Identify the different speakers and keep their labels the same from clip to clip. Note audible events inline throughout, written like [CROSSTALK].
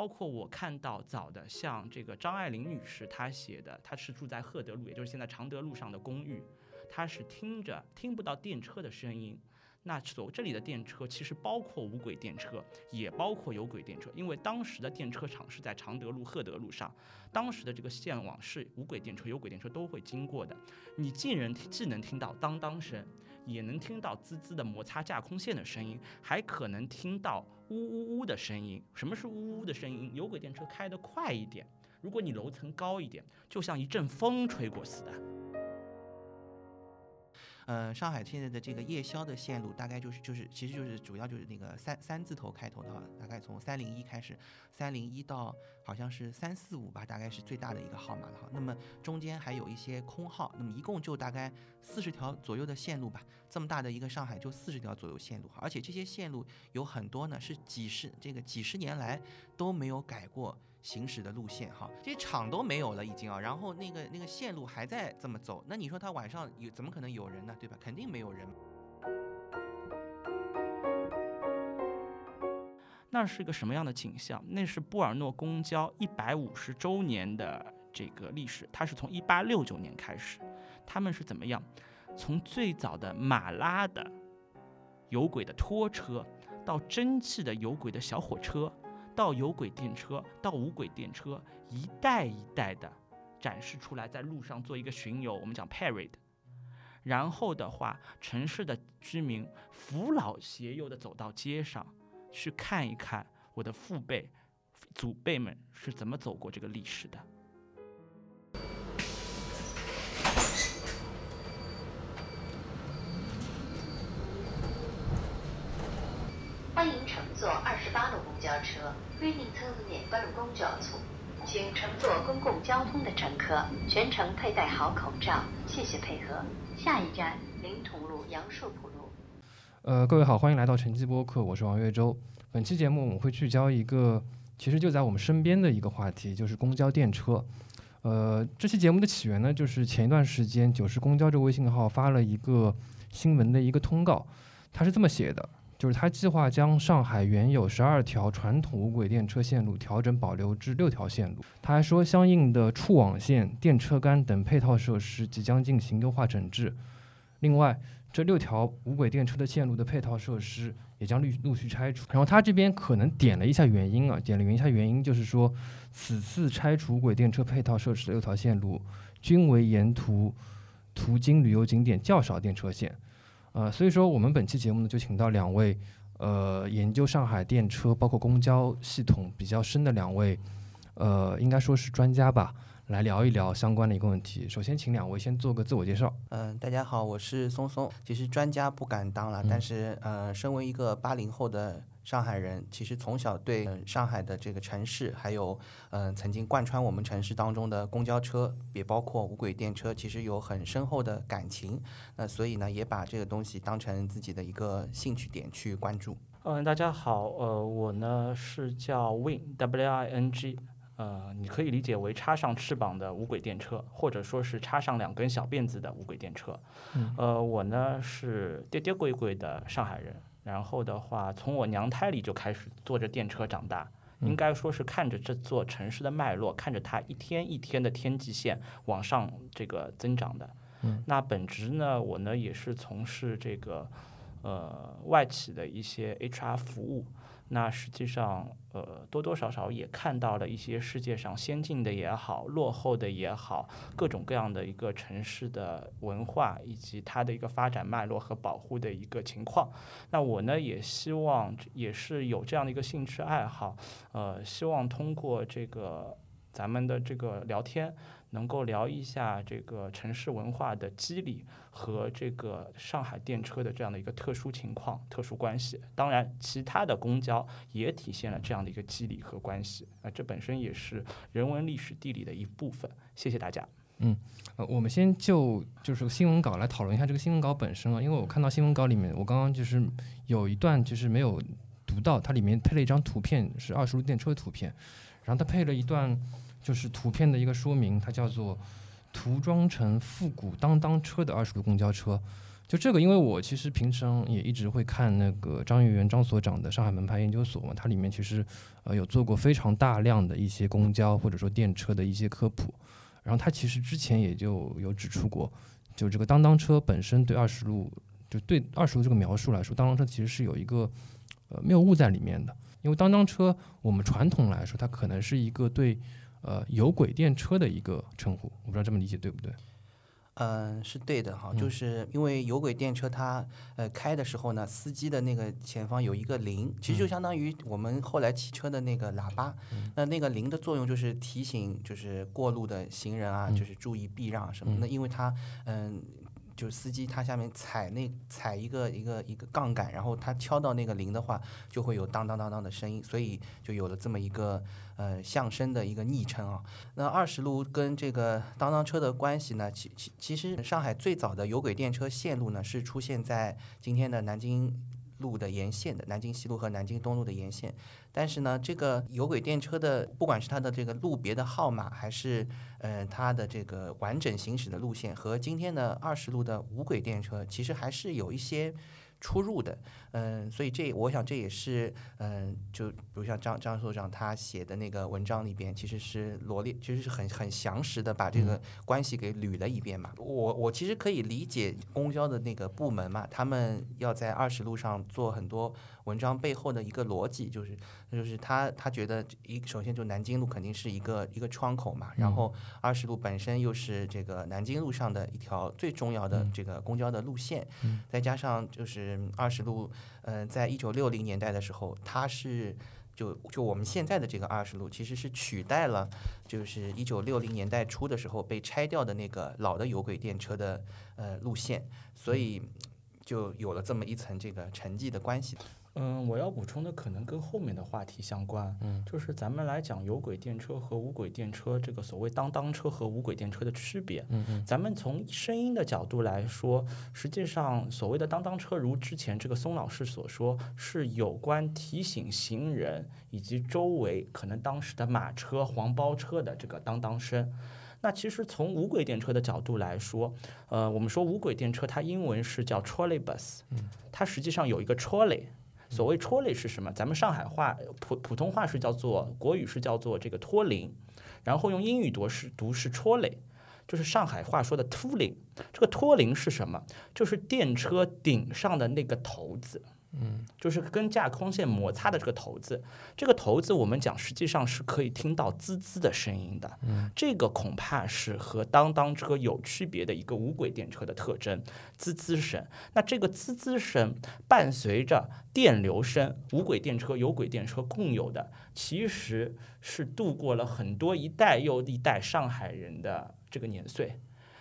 Speaker 1: 包括我看到早的像这个张爱玲女士她写的，她是住在赫德路，也就是现在常德路上的公寓，她是听着听不到电车的声音。那所这里的电车其实包括无轨电车，也包括有轨电车，因为当时的电车厂是在常德路、赫德路上，当时的这个线网是无轨电车、有轨电车都会经过的。你既然既能听到当当声，也能听到滋滋的摩擦架空线的声音，还可能听到呜呜呜的声音。什么是呜呜的声音？有轨电车开得快一点，如果你楼层高一点，就像一阵风吹过似的。
Speaker 2: 呃，上海现在的这个夜宵的线路大概就是就是，其实就是主要就是那个三三字头开头的，大概从三零一开始，三零一到好像是三四五吧，大概是最大的一个号码了哈。那么中间还有一些空号，那么一共就大概四十条左右的线路吧。这么大的一个上海就四十条左右线路，而且这些线路有很多呢是几十这个几十年来都没有改过。行驶的路线哈，这些厂都没有了已经啊，然后那个那个线路还在这么走，那你说他晚上有怎么可能有人呢？对吧？肯定没有人。
Speaker 1: 那是个什么样的景象？那是布尔诺公交一百五十周年的这个历史，它是从一八六九年开始，他们是怎么样？从最早的马拉的有轨的拖车，到蒸汽的有轨的小火车。到有轨电车，到无轨电车，一代一代的展示出来，在路上做一个巡游，我们讲 parade。然后的话，城市的居民扶老携幼的走到街上，去看一看我的父辈、祖辈们是怎么走过这个历史的。
Speaker 3: 欢迎乘坐二十八路公交车，欢迎乘坐二十八路公交车，请乘坐公共交通的乘客全程佩戴好口罩，谢谢配合。下一站临潼路杨树浦路。
Speaker 4: 呃，各位好，欢迎来到晨记播客，我是王月洲。本期节目我们会聚焦一个其实就在我们身边的一个话题，就是公交电车。呃，这期节目的起源呢，就是前一段时间九十公交这个微信号发了一个新闻的一个通告，它是这么写的。就是他计划将上海原有十二条传统无轨电车线路调整保留至六条线路。他还说，相应的触网线、电车杆等配套设施即将进行优化整治。另外，这六条无轨电车的线路的配套设施也将陆陆续拆除。然后他这边可能点了一下原因啊，点了一下原因，就是说此次拆除无轨电车配套设施的六条线路，均为沿途途经旅游景点较少电车线。呃，所以说我们本期节目呢，就请到两位，呃，研究上海电车包括公交系统比较深的两位，呃，应该说是专家吧，来聊一聊相关的一个问题。首先，请两位先做个自我介绍。
Speaker 2: 嗯，大家好，我是松松。其实专家不敢当了，但是呃，身为一个八零后的。上海人其实从小对上海的这个城市，还有嗯曾经贯穿我们城市当中的公交车，也包括无轨电车，其实有很深厚的感情。那所以呢，也把这个东西当成自己的一个兴趣点去关注。
Speaker 1: 嗯，大家好，呃，我呢是叫 Wing W I N G，呃，你可以理解为插上翅膀的无轨电车，或者说是插上两根小辫子的无轨电车。嗯呃，我呢是跌跌鬼鬼的上海人。然后的话，从我娘胎里就开始坐着电车长大，应该说是看着这座城市的脉络，看着它一天一天的天际线往上这个增长的。那本职呢，我呢也是从事这个呃外企的一些 HR 服务。那实际上，呃，多多少少也看到了一些世界上先进的也好，落后的也好，各种各样的一个城市的文化以及它的一个发展脉络和保护的一个情况。那我呢，也希望也是有这样的一个兴趣爱好，呃，希望通过这个咱们的这个聊天。能够聊一下这个城市文化的机理和这个上海电车的这样的一个特殊情况、特殊关系。当然，其他的公交也体现了这样的一个机理和关系。啊，这本身也是人文、历史、地理的一部分。谢谢大家。
Speaker 4: 嗯，呃，我们先就就是新闻稿来讨论一下这个新闻稿本身啊，因为我看到新闻稿里面，我刚刚就是有一段就是没有读到，它里面配了一张图片，是二十路电车的图片，然后它配了一段。就是图片的一个说明，它叫做涂装成复古当当车的二十路公交车。就这个，因为我其实平常也一直会看那个张玉元张所长的上海门牌研究所嘛，它里面其实呃有做过非常大量的一些公交或者说电车的一些科普，然后他其实之前也就有指出过，就这个当当车本身对二十路就对二十路这个描述来说，当当车其实是有一个呃谬误在里面的，因为当当车我们传统来说，它可能是一个对呃有轨电车的一个称呼，我不知道这么理解对不对？
Speaker 2: 嗯，是对的哈，
Speaker 4: 嗯
Speaker 2: 就是因为有轨电车它呃开的时候呢，司机的那个前方有一个铃，其实就相当于我们后来汽车的那个喇叭。那那个铃的作用就是提醒，就是过路的行人啊，就是注意避让什么。那因为它嗯。就是司机他下面踩那踩一个一个一个杠杆，然后他敲到那个铃的话，就会有当当当当的声音，所以就有了这么一个呃相声的一个昵称啊。那二十路跟这个当当车的关系呢？其其其实上海最早的有轨电车线路呢，是出现在今天的南京路的沿线的南京西路和南京东路的沿线。但是呢，这个有轨电车的不管是它的这个路别的号码，还是呃它的这个完整行驶的路线，和今天的二十路的无轨电车，其实还是有一些。出入的，嗯，所以这我想这也是，嗯，就比如像张张所长他写的那个文章里边，其实是罗列，其实是很很详实的把这个关系给捋了一遍嘛。我我其实可以理解公交的那个部门嘛，他们要在二十路上做很多文章背后的一个逻辑，就是就是他他觉得一首先就南京路肯定是一个一个窗口嘛，然后二十路本身又是这个南京路上的一条最重要的这个公交的路线，再加上就是二十路，嗯、在一九六零年代的时候，它是就就我们现在的这个二十路，其实是取代了就是一九六零年代初的时候被拆掉的那个老的有轨电车的呃路线，所以就有了这么一层这个沉寂的关系。
Speaker 1: 嗯，我要补充的可能跟后面的话题相关，嗯，就是咱们来讲有轨电车和无轨电车这个所谓当当车和无轨电车的区别，嗯嗯，咱们从声音的角度来说，实际上所谓的当当车，如之前这个松老师所说，是有关提醒行人以及周围可能当时的马车、黄包车的这个当当声。那其实从无轨电车的角度来说，呃，我们说无轨电车它英文是叫 trolley bus，它实际上有一个 trolley。所谓戳累是什么？咱们上海话普普通话是叫做国语是叫做这个托铃，然后用英语读是读是戳累就是上海话说的秃铃。这个托铃是什么？就是电车顶上的那个头子。嗯，就是跟架空线摩擦的这个头子，这个头子我们讲实际上是可以听到滋滋的声音的。嗯，这个恐怕是和当当车有区别的一个无轨电车的特征，滋滋声。那这个滋滋声伴随着电流声，无轨电车、有轨电车共有的，其实是度过了很多一代又一代上海人的这个年岁。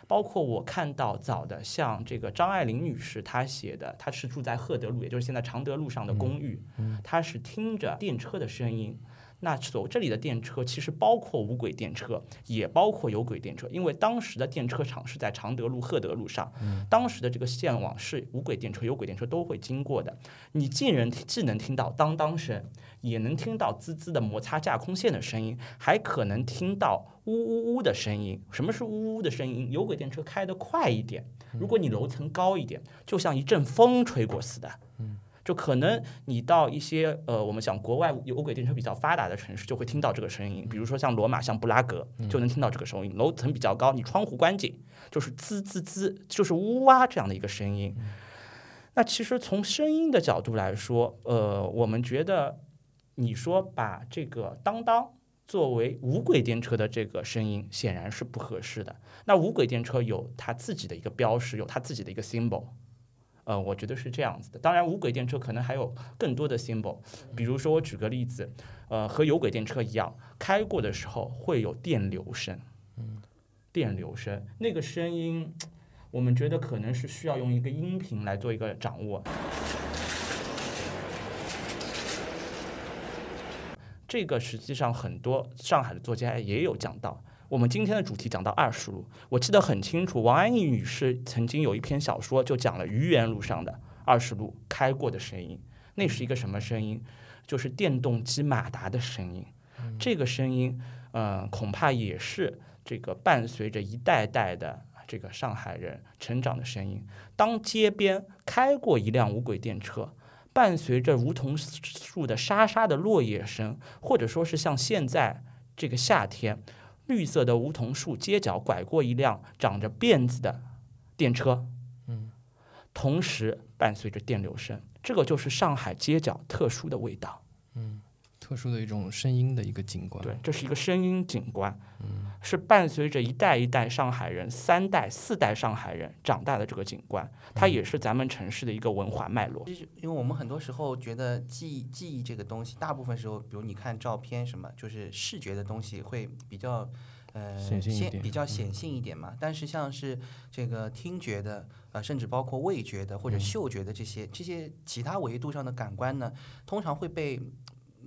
Speaker 1: 包括我看到早的，像这个张爱玲女士她写的，她是住在赫德路，也就是现在常德路上的公寓，她是听着电车的声音。那所这里的电车其实包括无轨电车，也包括有轨电车，因为当时的电车厂是在常德路、赫德路上，当时的这个线网是无轨电车、有轨电车都会经过的。你既能既能听到当当声，也能听到滋滋的摩擦架空线的声音，还可能听到呜呜呜的声音。什么是呜呜的声音？有轨电车开得快一点，如果你楼层高一点，就像一阵风吹过似的。就可能你到一些呃，我们讲国外有轨电车比较发达的城市，就会听到这个声音。比如说像罗马、像布拉格，就能听到这个声音。楼层比较高，你窗户关紧，就是滋滋滋，就是呜哇这样的一个声音。那其实从声音的角度来说，呃，我们觉得你说把这个当当作为无轨电车的这个声音，显然是不合适的。那无轨电车有它自己的一个标识，有它自己的一个 symbol。呃，我觉得是这样子的。当然，无轨电车可能还有更多的 symbol，比如说我举个例子，呃，和有轨电车一样，开过的时候会有电流声，电流声那个声音，我们觉得可能是需要用一个音频来做一个掌握。这个实际上很多上海的作家也有讲到。我们今天的主题讲到二十路，我记得很清楚，王安忆女士曾经有一篇小说，就讲了愚园路上的二十路开过的声音。那是一个什么声音？就是电动机马达的声音。这个声音，呃，恐怕也是这个伴随着一代代的这个上海人成长的声音。当街边开过一辆无轨电车，伴随着梧桐树的沙沙的落叶声，或者说是像现在这个夏天，绿色的梧桐树街角拐过一辆长着辫子的电车，
Speaker 4: 嗯，
Speaker 1: 同时伴随着电流声，这个就是上海街角特殊的味道。
Speaker 4: 特殊的一种声音的一个景观。
Speaker 1: 对，这是一个声音景观，
Speaker 4: 嗯
Speaker 1: 是伴随着一代一代上海人、三代、四代上海人长大的这个景观，它也是咱们城市的一个文化脉络。
Speaker 2: 因为我们很多时候觉得记忆记忆这个东西，大部分时候，比如你看照片什么，就是视觉的东西会比较呃
Speaker 4: 显
Speaker 2: 比较显性一点嘛。但是像是这个听觉的，呃，甚至包括味觉的或者嗅觉的这些、这些其他维度上的感官呢，通常会被。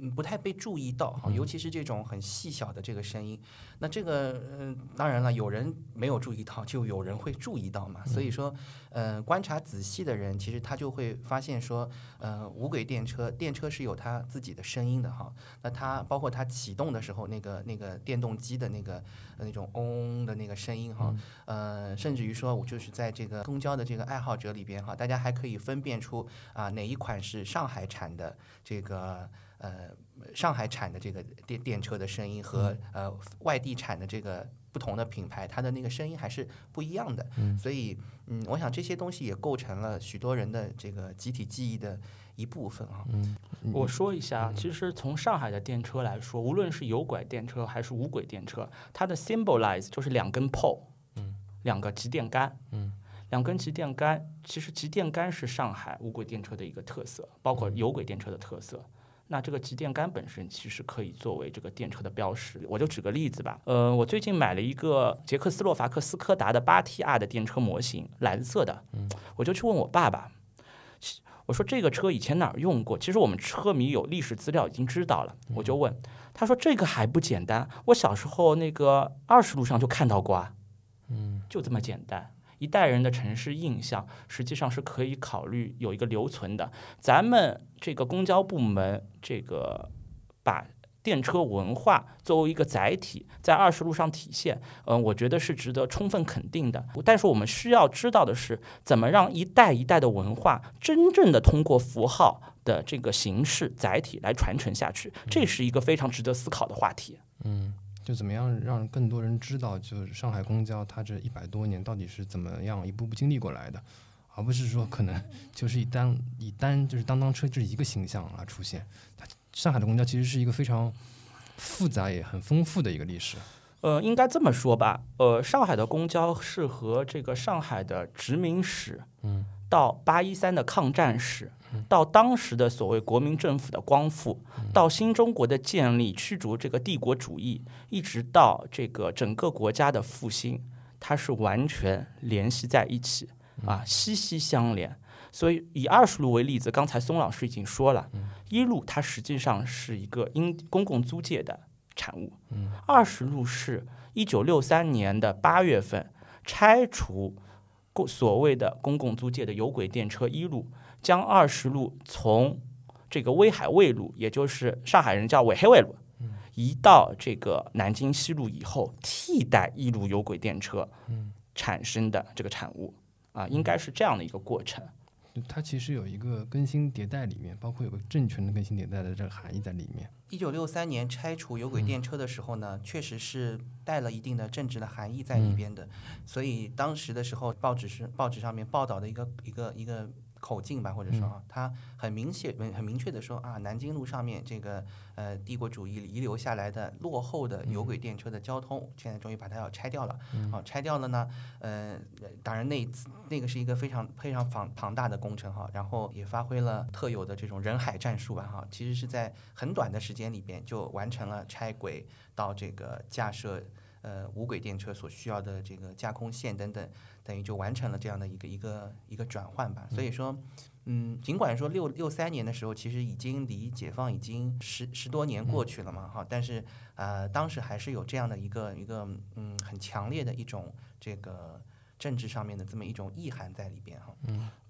Speaker 2: 嗯，不太被注意到哈，尤其是这种很细小的这个声音。那这个，嗯、当然了，有人没有注意到，就有人会注意到嘛。所以说，呃，观察仔细的人，其实他就会发现说，呃，无轨电车，电车是有它自己的声音的哈。那它包括它启动的时候，那个那个电动机的那个呃那种嗡的那个声音哈，呃，甚至于说，我就是在这个公交的这个爱好者里边哈，大家还可以分辨出啊、哪一款是上海产的这个。呃，上海产的这个电电车的声音和、呃外地产的这个不同的品牌，它的那个声音还是不一样的。所以，嗯，我想这些东西也构成了许多人的这个集体记忆的一部分啊。
Speaker 1: 嗯我说一下，其实从上海的电车来说，无论是有轨电车还是无轨电车，它的 symbolize 就是两根 pole，两个集电杆，嗯两根集电杆，其实集电杆是上海无轨电车的一个特色，包括有轨电车的特色。那这个集电杆本身其实可以作为这个电车的标识。我就举个例子吧，呃，我最近买了一个捷克斯洛伐克斯柯达的八 TR 的电车模型，蓝色的，我就去问我爸爸，我说这个车以前哪儿用过？其实我们车迷有历史资料已经知道了，我就问，他说这个还不简单，我小时候那个二十路上就看到过啊，
Speaker 4: 嗯，
Speaker 1: 就这么简单。一代人的城市印象实际上是可以考虑有一个留存的。咱们这个公交部门这个把电车文化作为一个载体，在二十路上体现，嗯、我觉得是值得充分肯定的。但是我们需要知道的是，怎么让一代一代的文化真正的通过符号的这个形式载体来传承下去，这是一个非常值得思考的话题。
Speaker 4: 嗯就怎么样让更多人知道，就是上海公交它这一百多年到底是怎么样一步步经历过来的，而不是说可能就是以单以单就是当当车这一个形象而出现。它上海的公交其实是一个非常复杂也很丰富的一个历史。
Speaker 1: 呃，应该这么说吧，呃，上海的公交是和这个上海的殖民史，
Speaker 4: 嗯，
Speaker 1: 到八一三的抗战史，到当时的所谓国民政府的光复，到新中国的建立，驱逐这个帝国主义，一直到这个整个国家的复兴，它是完全联系在一起啊，息息相连。所以以二十路为例子，刚才松老师已经说了，一路它实际上是一个因公共租界的产物，二十路是一九六三年的八月份拆除公所谓的公共租界的有轨电车一路，将二十路从这个威海卫路，也就是上海人叫尾黑卫路，移到这个南京西路以后，替代一路有轨电车产生的这个产物啊，应该是这样的一个过程。
Speaker 4: 它其实有一个更新迭代里面，包括有个政权的更新迭代的这个含义在里面。
Speaker 2: 一九六三年拆除有轨电车的时候呢，确实是带了一定的政治的含义在里边的，所以当时的时候，报纸是报纸上面报道的一个一个一个口径吧，或者说啊，它很明显、很很明确的说啊，南京路上面这个呃帝国主义遗留下来的落后的有轨电车的交通，现在终于把它要拆掉了。好、拆掉了呢，呃，当然那那个是一个非常非常庞庞大的工程哈，然后也发挥了特有的这种人海战术吧哈，其实是在很短的时间里边就完成了拆轨到这个架设呃无轨电车所需要的这个架空线等等，等于就完成了这样的一个一个一个转换吧。所以说，嗯，尽管说六六三年的时候，其实已经离解放已经十十多年过去了嘛哈，但是呃当时还是有这样的一个一个嗯很强烈的一种这个政治上面的这么一种意涵在里边哈。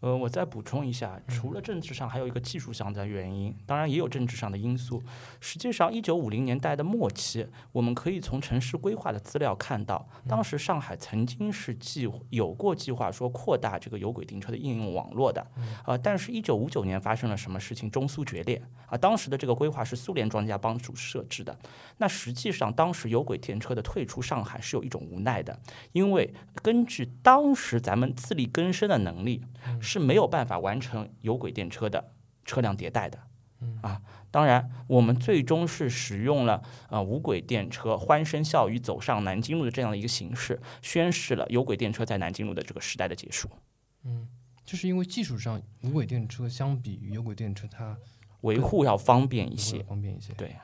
Speaker 1: 呃，我再补充一下，除了政治上，还有一个技术上的原因，当然也有政治上的因素。实际上，一九五零年代的末期，我们可以从城市规划的资料看到，当时上海曾经是计有过计划说扩大这个有轨电车的应用网络的，呃，但是，一九五九年发生了什么事情？中苏决裂啊，当时的这个规划是苏联专家帮助设置的。那实际上，当时有轨电车的退出上海是有一种无奈的，因为根据当时咱们自力更生的能力。是没有办法完成有轨电车的车辆迭代的，啊，当然我们最终是使用了呃无轨电车欢声笑语走上南京路的这样的一个形式，宣示了有轨电车在南京路的这个时代的结束。
Speaker 4: 嗯，就是因为技术上无轨电车相比于有轨电车，它
Speaker 1: 维护要方便一些，
Speaker 4: 方便一些。
Speaker 1: 对。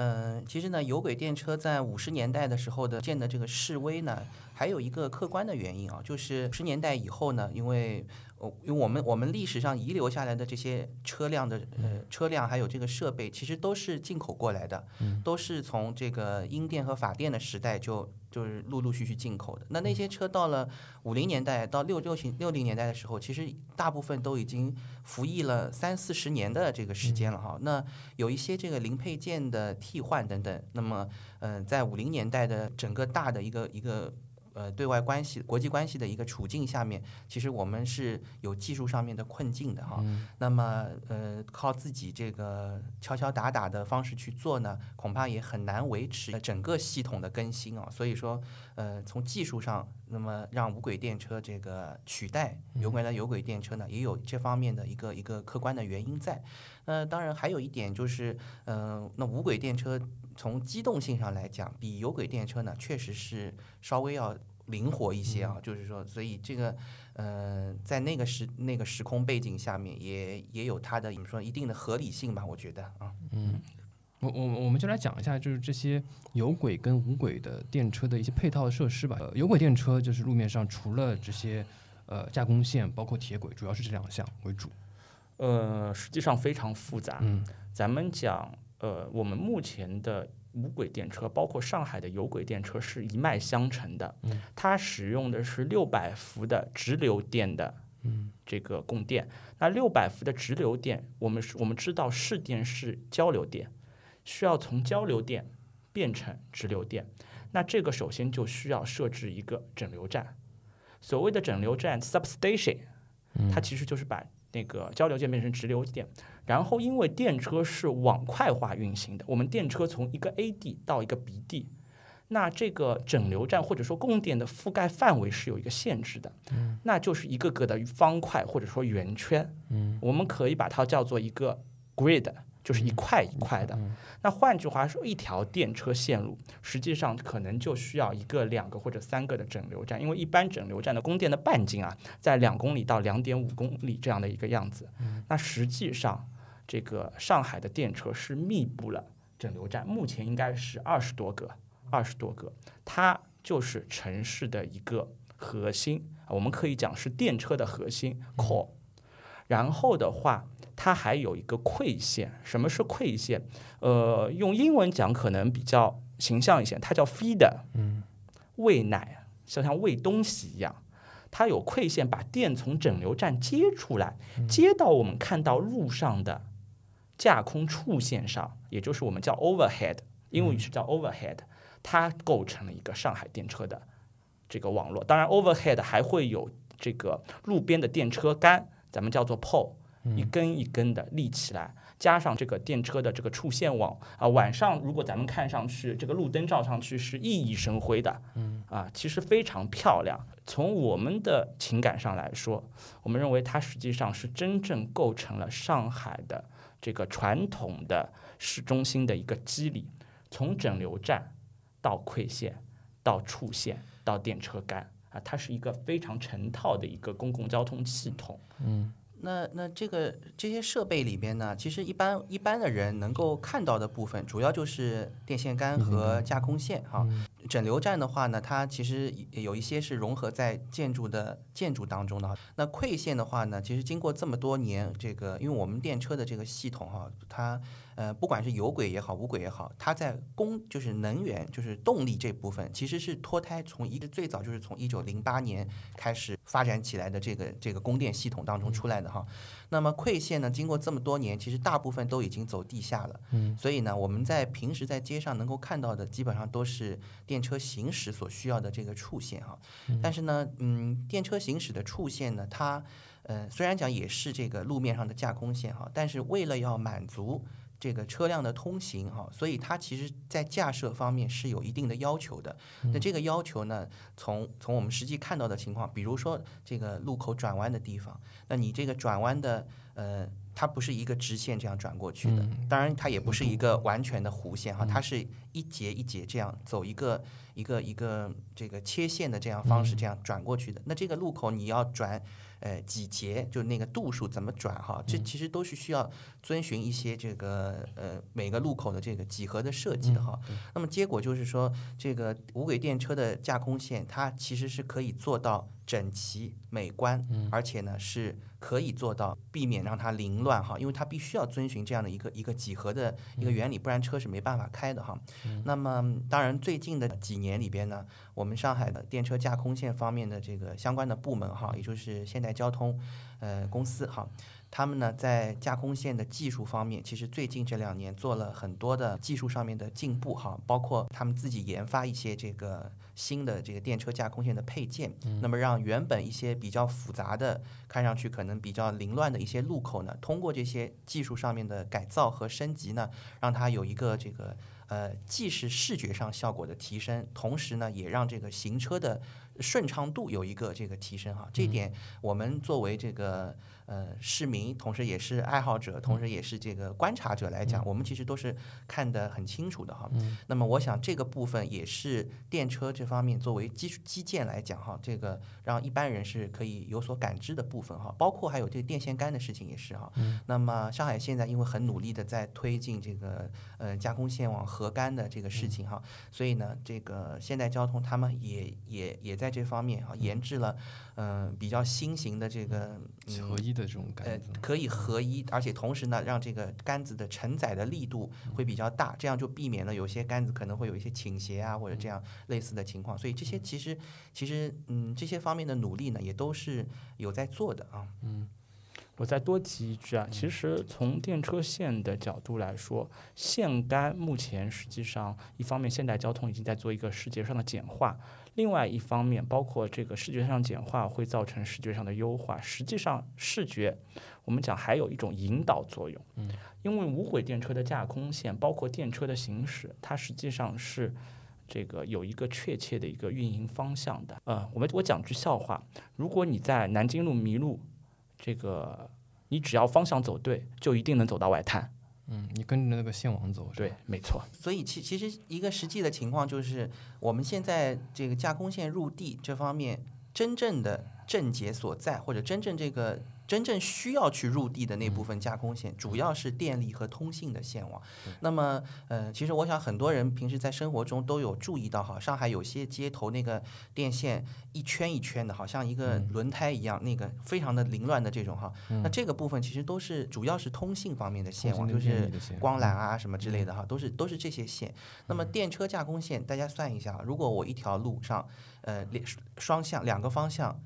Speaker 2: 嗯，其实呢，有轨电车在五十年代的时候的建的这个示威呢，还有一个客观的原因啊，就是十年代以后呢，因为。我，因为我们我们历史上遗留下来的这些车辆的呃车辆还有这个设备，其实都是进口过来的，都是从这个英电和法电的时代就就是陆陆续续进口的。那那些车到了五零年代到六六零六零年代的时候，其实大部分都已经服役了三四十年的这个时间了哈。那有一些这个零配件的替换等等，那么嗯，在五零年代的整个大的一个一个。呃，对外关系、国际关系的一个处境下面，其实我们是有技术上面的困境的哈。那么，呃，靠自己这个敲敲打打的方式去做呢，恐怕也很难维持整个系统的更新啊。所以说，呃，从技术上，那么让无轨电车这个取代原来的有轨电车呢，也有这方面的一个一个客观的原因在。那当然还有一点就是，嗯，那无轨电车。从机动性上来讲，比有轨电车呢，确实是稍微要灵活一些啊。就是说，所以这个，呃，在那个时那个时空背景下面，也也有它的怎么说一定的合理性吧？我觉得啊。
Speaker 4: 嗯，我我我们就来讲一下，就是这些有轨跟无轨的电车的一些配套设施吧。有轨电车就是路面上除了这些呃架空线，包括铁轨，主要是这两项为主。
Speaker 1: 呃，实际上非常复杂。
Speaker 4: 嗯，
Speaker 1: 咱们讲。呃，我们目前的无轨电车，包括上海的有轨电车，是一脉相承的。它使用的是六百伏的直流电的这个供电。那六百伏的直流电，我们我们知道市电是交流电，需要从交流电变成直流电。那这个首先就需要设置一个整流站。所谓的整流站 （substation），它其实就是把那个交流电变成直流电。然后，因为电车是网块化运行的，我们电车从一个 A 地到一个 B 地，那这个整流站或者说供电的覆盖范围是有一个限制的，那就是一个个的方块或者说圆圈，我们可以把它叫做一个 grid。就是一块一块的，那换句话说，一条电车线路实际上可能就需要一个、两个或者三个的整流站，因为一般整流站的供电的半径啊，在两公里到两点五公里这样的一个样子。那实际上，这个上海的电车是密布了整流站，目前应该是二十多个，二十多个，它就是城市的一个核心，我们可以讲是电车的核心 core。然后的话。它还有一个馈线，什么是馈线？呃，用英文讲可能比较形象一些，它叫 feeder，
Speaker 4: 嗯，
Speaker 1: 喂奶，就像喂东西一样。它有馈线，把电从整流站接出来，接到我们看到路上的架空触线上，也就是我们叫 overhead，英文语是叫 overhead，它构成了一个上海电车的这个网络。当然，overhead 还会有这个路边的电车杆，咱们叫做 pole。一根一根的立起来，加上这个电车的这个触线网啊，晚上如果咱们看上去，这个路灯照上去是熠熠生辉的，
Speaker 4: 嗯
Speaker 1: 啊，其实非常漂亮。从我们的情感上来说，我们认为它实际上是真正构成了上海的这个传统的市中心的一个机理，从整流站到馈线，到触线，到电车杆啊，它是一个非常成套的一个公共交通系统，
Speaker 4: 嗯。
Speaker 2: 那那这个这些设备里边呢，其实一般一般的人能够看到的部分，主要就是电线杆和架空线哈。整流站的话呢，它其实有一些是融合在建筑的建筑当中的。那馈线的话呢，其实经过这么多年，这个因为我们电车的这个系统哈，它呃不管是有轨也好，无轨也好，它在供就是能源就是动力这部分，其实是脱胎从一个最早就是从一九零八年开始发展起来的这个这个供电系统当中出来的哈。那么馈线呢，经过这么多年，其实大部分都已经走地下了。嗯，所以呢，我们在平时在街上能够看到的，基本上都是电车行驶所需要的这个触线哈。但是呢，嗯，电车行驶的触线呢，它呃虽然讲也是这个路面上的架空线哈，但是为了要满足这个车辆的通行哈，所以它其实在架设方面是有一定的要求的。那这个要求呢，从从我们实际看到的情况，比如说这个路口转弯的地方。那你这个转弯的，呃，它不是一个直线这样转过去的，当然它也不是一个完全的弧线哈，它是一节一节这样走一个一个一个这个切线的这样方式这样转过去的。那这个路口你要转。呃，几节就那个度数怎么转哈？这其实都是需要遵循一些这个呃每个路口的这个几何的设计的哈。那么结果就是说，这个无轨电车的架空线，它其实是可以做到整齐美观，而且呢是可以做到避免让它凌乱哈，因为它必须要遵循这样的一个一个几何的一个原理，不然车是没办法开的哈。那么当然，最近的几年里边呢，我们上海的电车架空线方面的这个相关的部门哈，也就是现代。交通，呃，公司哈，他们呢在架空线的技术方面，其实最近这两年做了很多的技术上面的进步哈，包括他们自己研发一些这个新的这个电车架空线的配件，那么让原本一些比较复杂的、看上去可能比较凌乱的一些路口呢，通过这些技术上面的改造和升级呢，让它有一个这个呃，既是视觉上效果的提升，同时呢，也让这个行车的。顺畅度有一个这个提升哈，这一点我们作为这个。呃，市民同时也是爱好者，同时也是这个观察者来讲，我们其实都是看得很清楚的哈。那么我想这个部分也是电车这方面作为基基建来讲哈，这个让一般人是可以有所感知的部分哈。包括还有这个电线杆的事情也是哈。那么上海现在因为很努力的在推进这个呃架空线网合杆的这个事情哈，所以呢，这个现代交通他们也也也在这方面哈研制了嗯比较新型的这个
Speaker 4: 合一的。这种
Speaker 2: 呃，可以合一，而且同时呢，让这个杆子的承载的力度会比较大，这样就避免了有些杆子可能会有一些倾斜啊，或者这样类似的情况。所以这些其实其实嗯，这些方面的努力呢，也都是有在做的啊。
Speaker 1: 嗯，我再多提一句啊，其实从电车线的角度来说，线杆目前实际上一方面现代交通已经在做一个视觉上的简化。另外一方面，包括这个视觉上简化会造成视觉上的优化。实际上，视觉我们讲还有一种引导作用。嗯，因为无轨电车的架空线，包括电车的行驶，它实际上是这个有一个确切的一个运营方向的。呃，我们我讲句笑话：如果你在南京路迷路，这个你只要方向走对，就一定能走到外滩。
Speaker 4: 嗯，你跟着那个线往走，
Speaker 1: 对，没错。
Speaker 2: 所以其其实一个实际的情况就是，我们现在这个架空线入地这方面，真正的症结所在，或者真正这个。真正需要去入地的那部分架空线，主要是电力和通信的线网。那么，呃，其实我想很多人平时在生活中都有注意到，哈，上海有些街头那个电线一圈一圈的，好像一个轮胎一样，那个非常的凌乱的这种哈。那这个部分其实都是主要是通信方面的线网，就是光缆啊什么之类的哈，都是都是这些线。那么电车架空线，大家算一下，如果我一条路上，呃，两双向两个方向。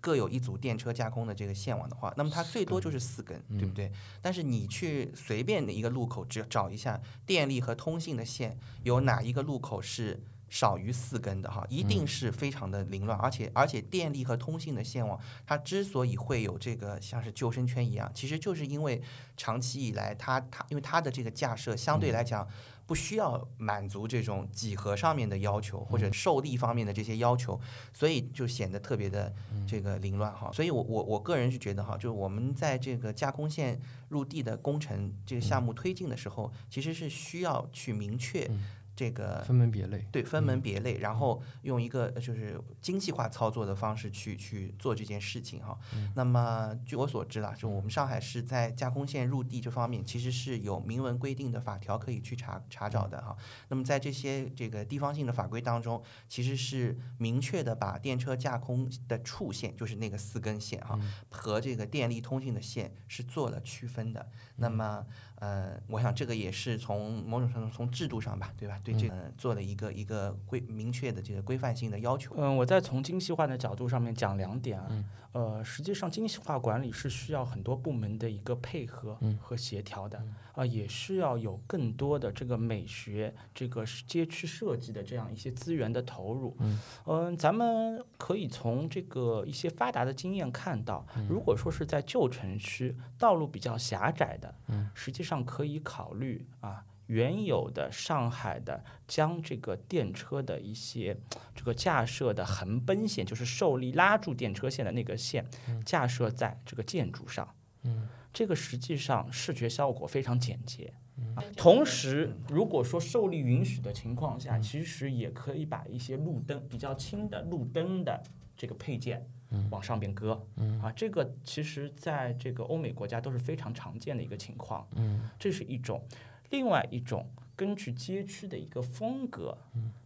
Speaker 2: 各有一组电车架空的这个线网的话，那么它最多就是四根，对不对？但是你去随便的一个路口，只找一下电力和通信的线，有哪一个路口是少于四根的哈？一定是非常的凌乱，而且而且电力和通信的线网，它之所以会有这个像是救生圈一样，其实就是因为长期以来它它因为它的这个架设相对来讲。不需要满足这种几何上面的要求或者受力方面的这些要求，所以就显得特别的这个凌乱哈。所以我我我个人是觉得哈，就是我们在这个架空线入地的工程这个项目推进的时候，其实是需要去明确这个
Speaker 4: 分门别类。
Speaker 2: 对，分门别类，然后用一个呃就是精细化操作的方式去去做这件事情哈。那么据我所知啦，就我们上海市在加工线入地这方面，其实是有明文规定的法条可以去查查找的哈。那么在这些这个地方性的法规当中，其实是明确的把电车架空的触线，就是那个四根线哈，和这个电力通信的线是做了区分的。那么呃，我想这个也是从某种程度从制度上吧，对吧？对这个做了一个一个规明确的这个规范性的要求。
Speaker 1: 嗯，我再从精细化的角度上面讲两点啊。呃，实际上精细化管理是需要很多部门的一个配合和协调的啊，也需要有更多的这个美学、这个街区设计的这样一些资源的投入。嗯，咱们可以从这个一些发达的经验看到，如果说是在旧城区道路比较狭窄的，实际上可以考虑啊。原有的上海的将这个电车的一些这个架设的横奔线，就是受力拉住电车线的那个线，架设在这个建筑上。
Speaker 4: 嗯，
Speaker 1: 这个实际上视觉效果非常简洁。啊，同时如果说受力允许的情况下，其实也可以把一些路灯比较轻的路灯的这个配件往上边搁。
Speaker 4: 嗯，
Speaker 1: 啊，这个其实在这个欧美国家都是非常常见的一个情况。
Speaker 4: 嗯，
Speaker 1: 这是一种。另外一种根据街区的一个风格、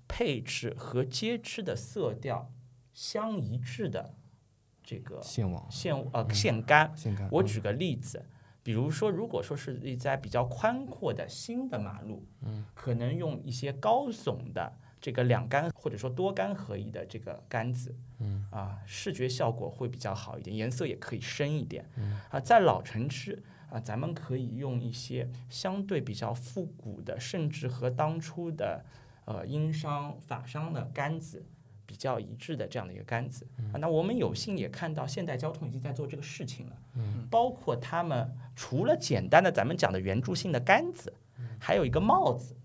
Speaker 1: 配置和街区的色调相一致的这个
Speaker 4: 线网
Speaker 1: 线呃线杆。
Speaker 4: 线杆。
Speaker 1: 我举个例子，比如说，如果说是在比较宽阔的新的马路，
Speaker 4: 嗯，
Speaker 1: 可能用一些高耸的这个两杆或者说多杆合一的这个杆子，
Speaker 4: 嗯，
Speaker 1: 啊，视觉效果会比较好一点，颜色也可以深一点。
Speaker 4: 嗯，
Speaker 1: 啊，在老城区。啊，咱们可以用一些相对比较复古的，甚至和当初的呃英商、法商的杆子比较一致的这样的一个杆子。啊，那我们有幸也看到现代交通已经在做这个事情了。
Speaker 4: 嗯，
Speaker 1: 包括他们除了简单的咱们讲的圆柱性的杆子，还有一个帽子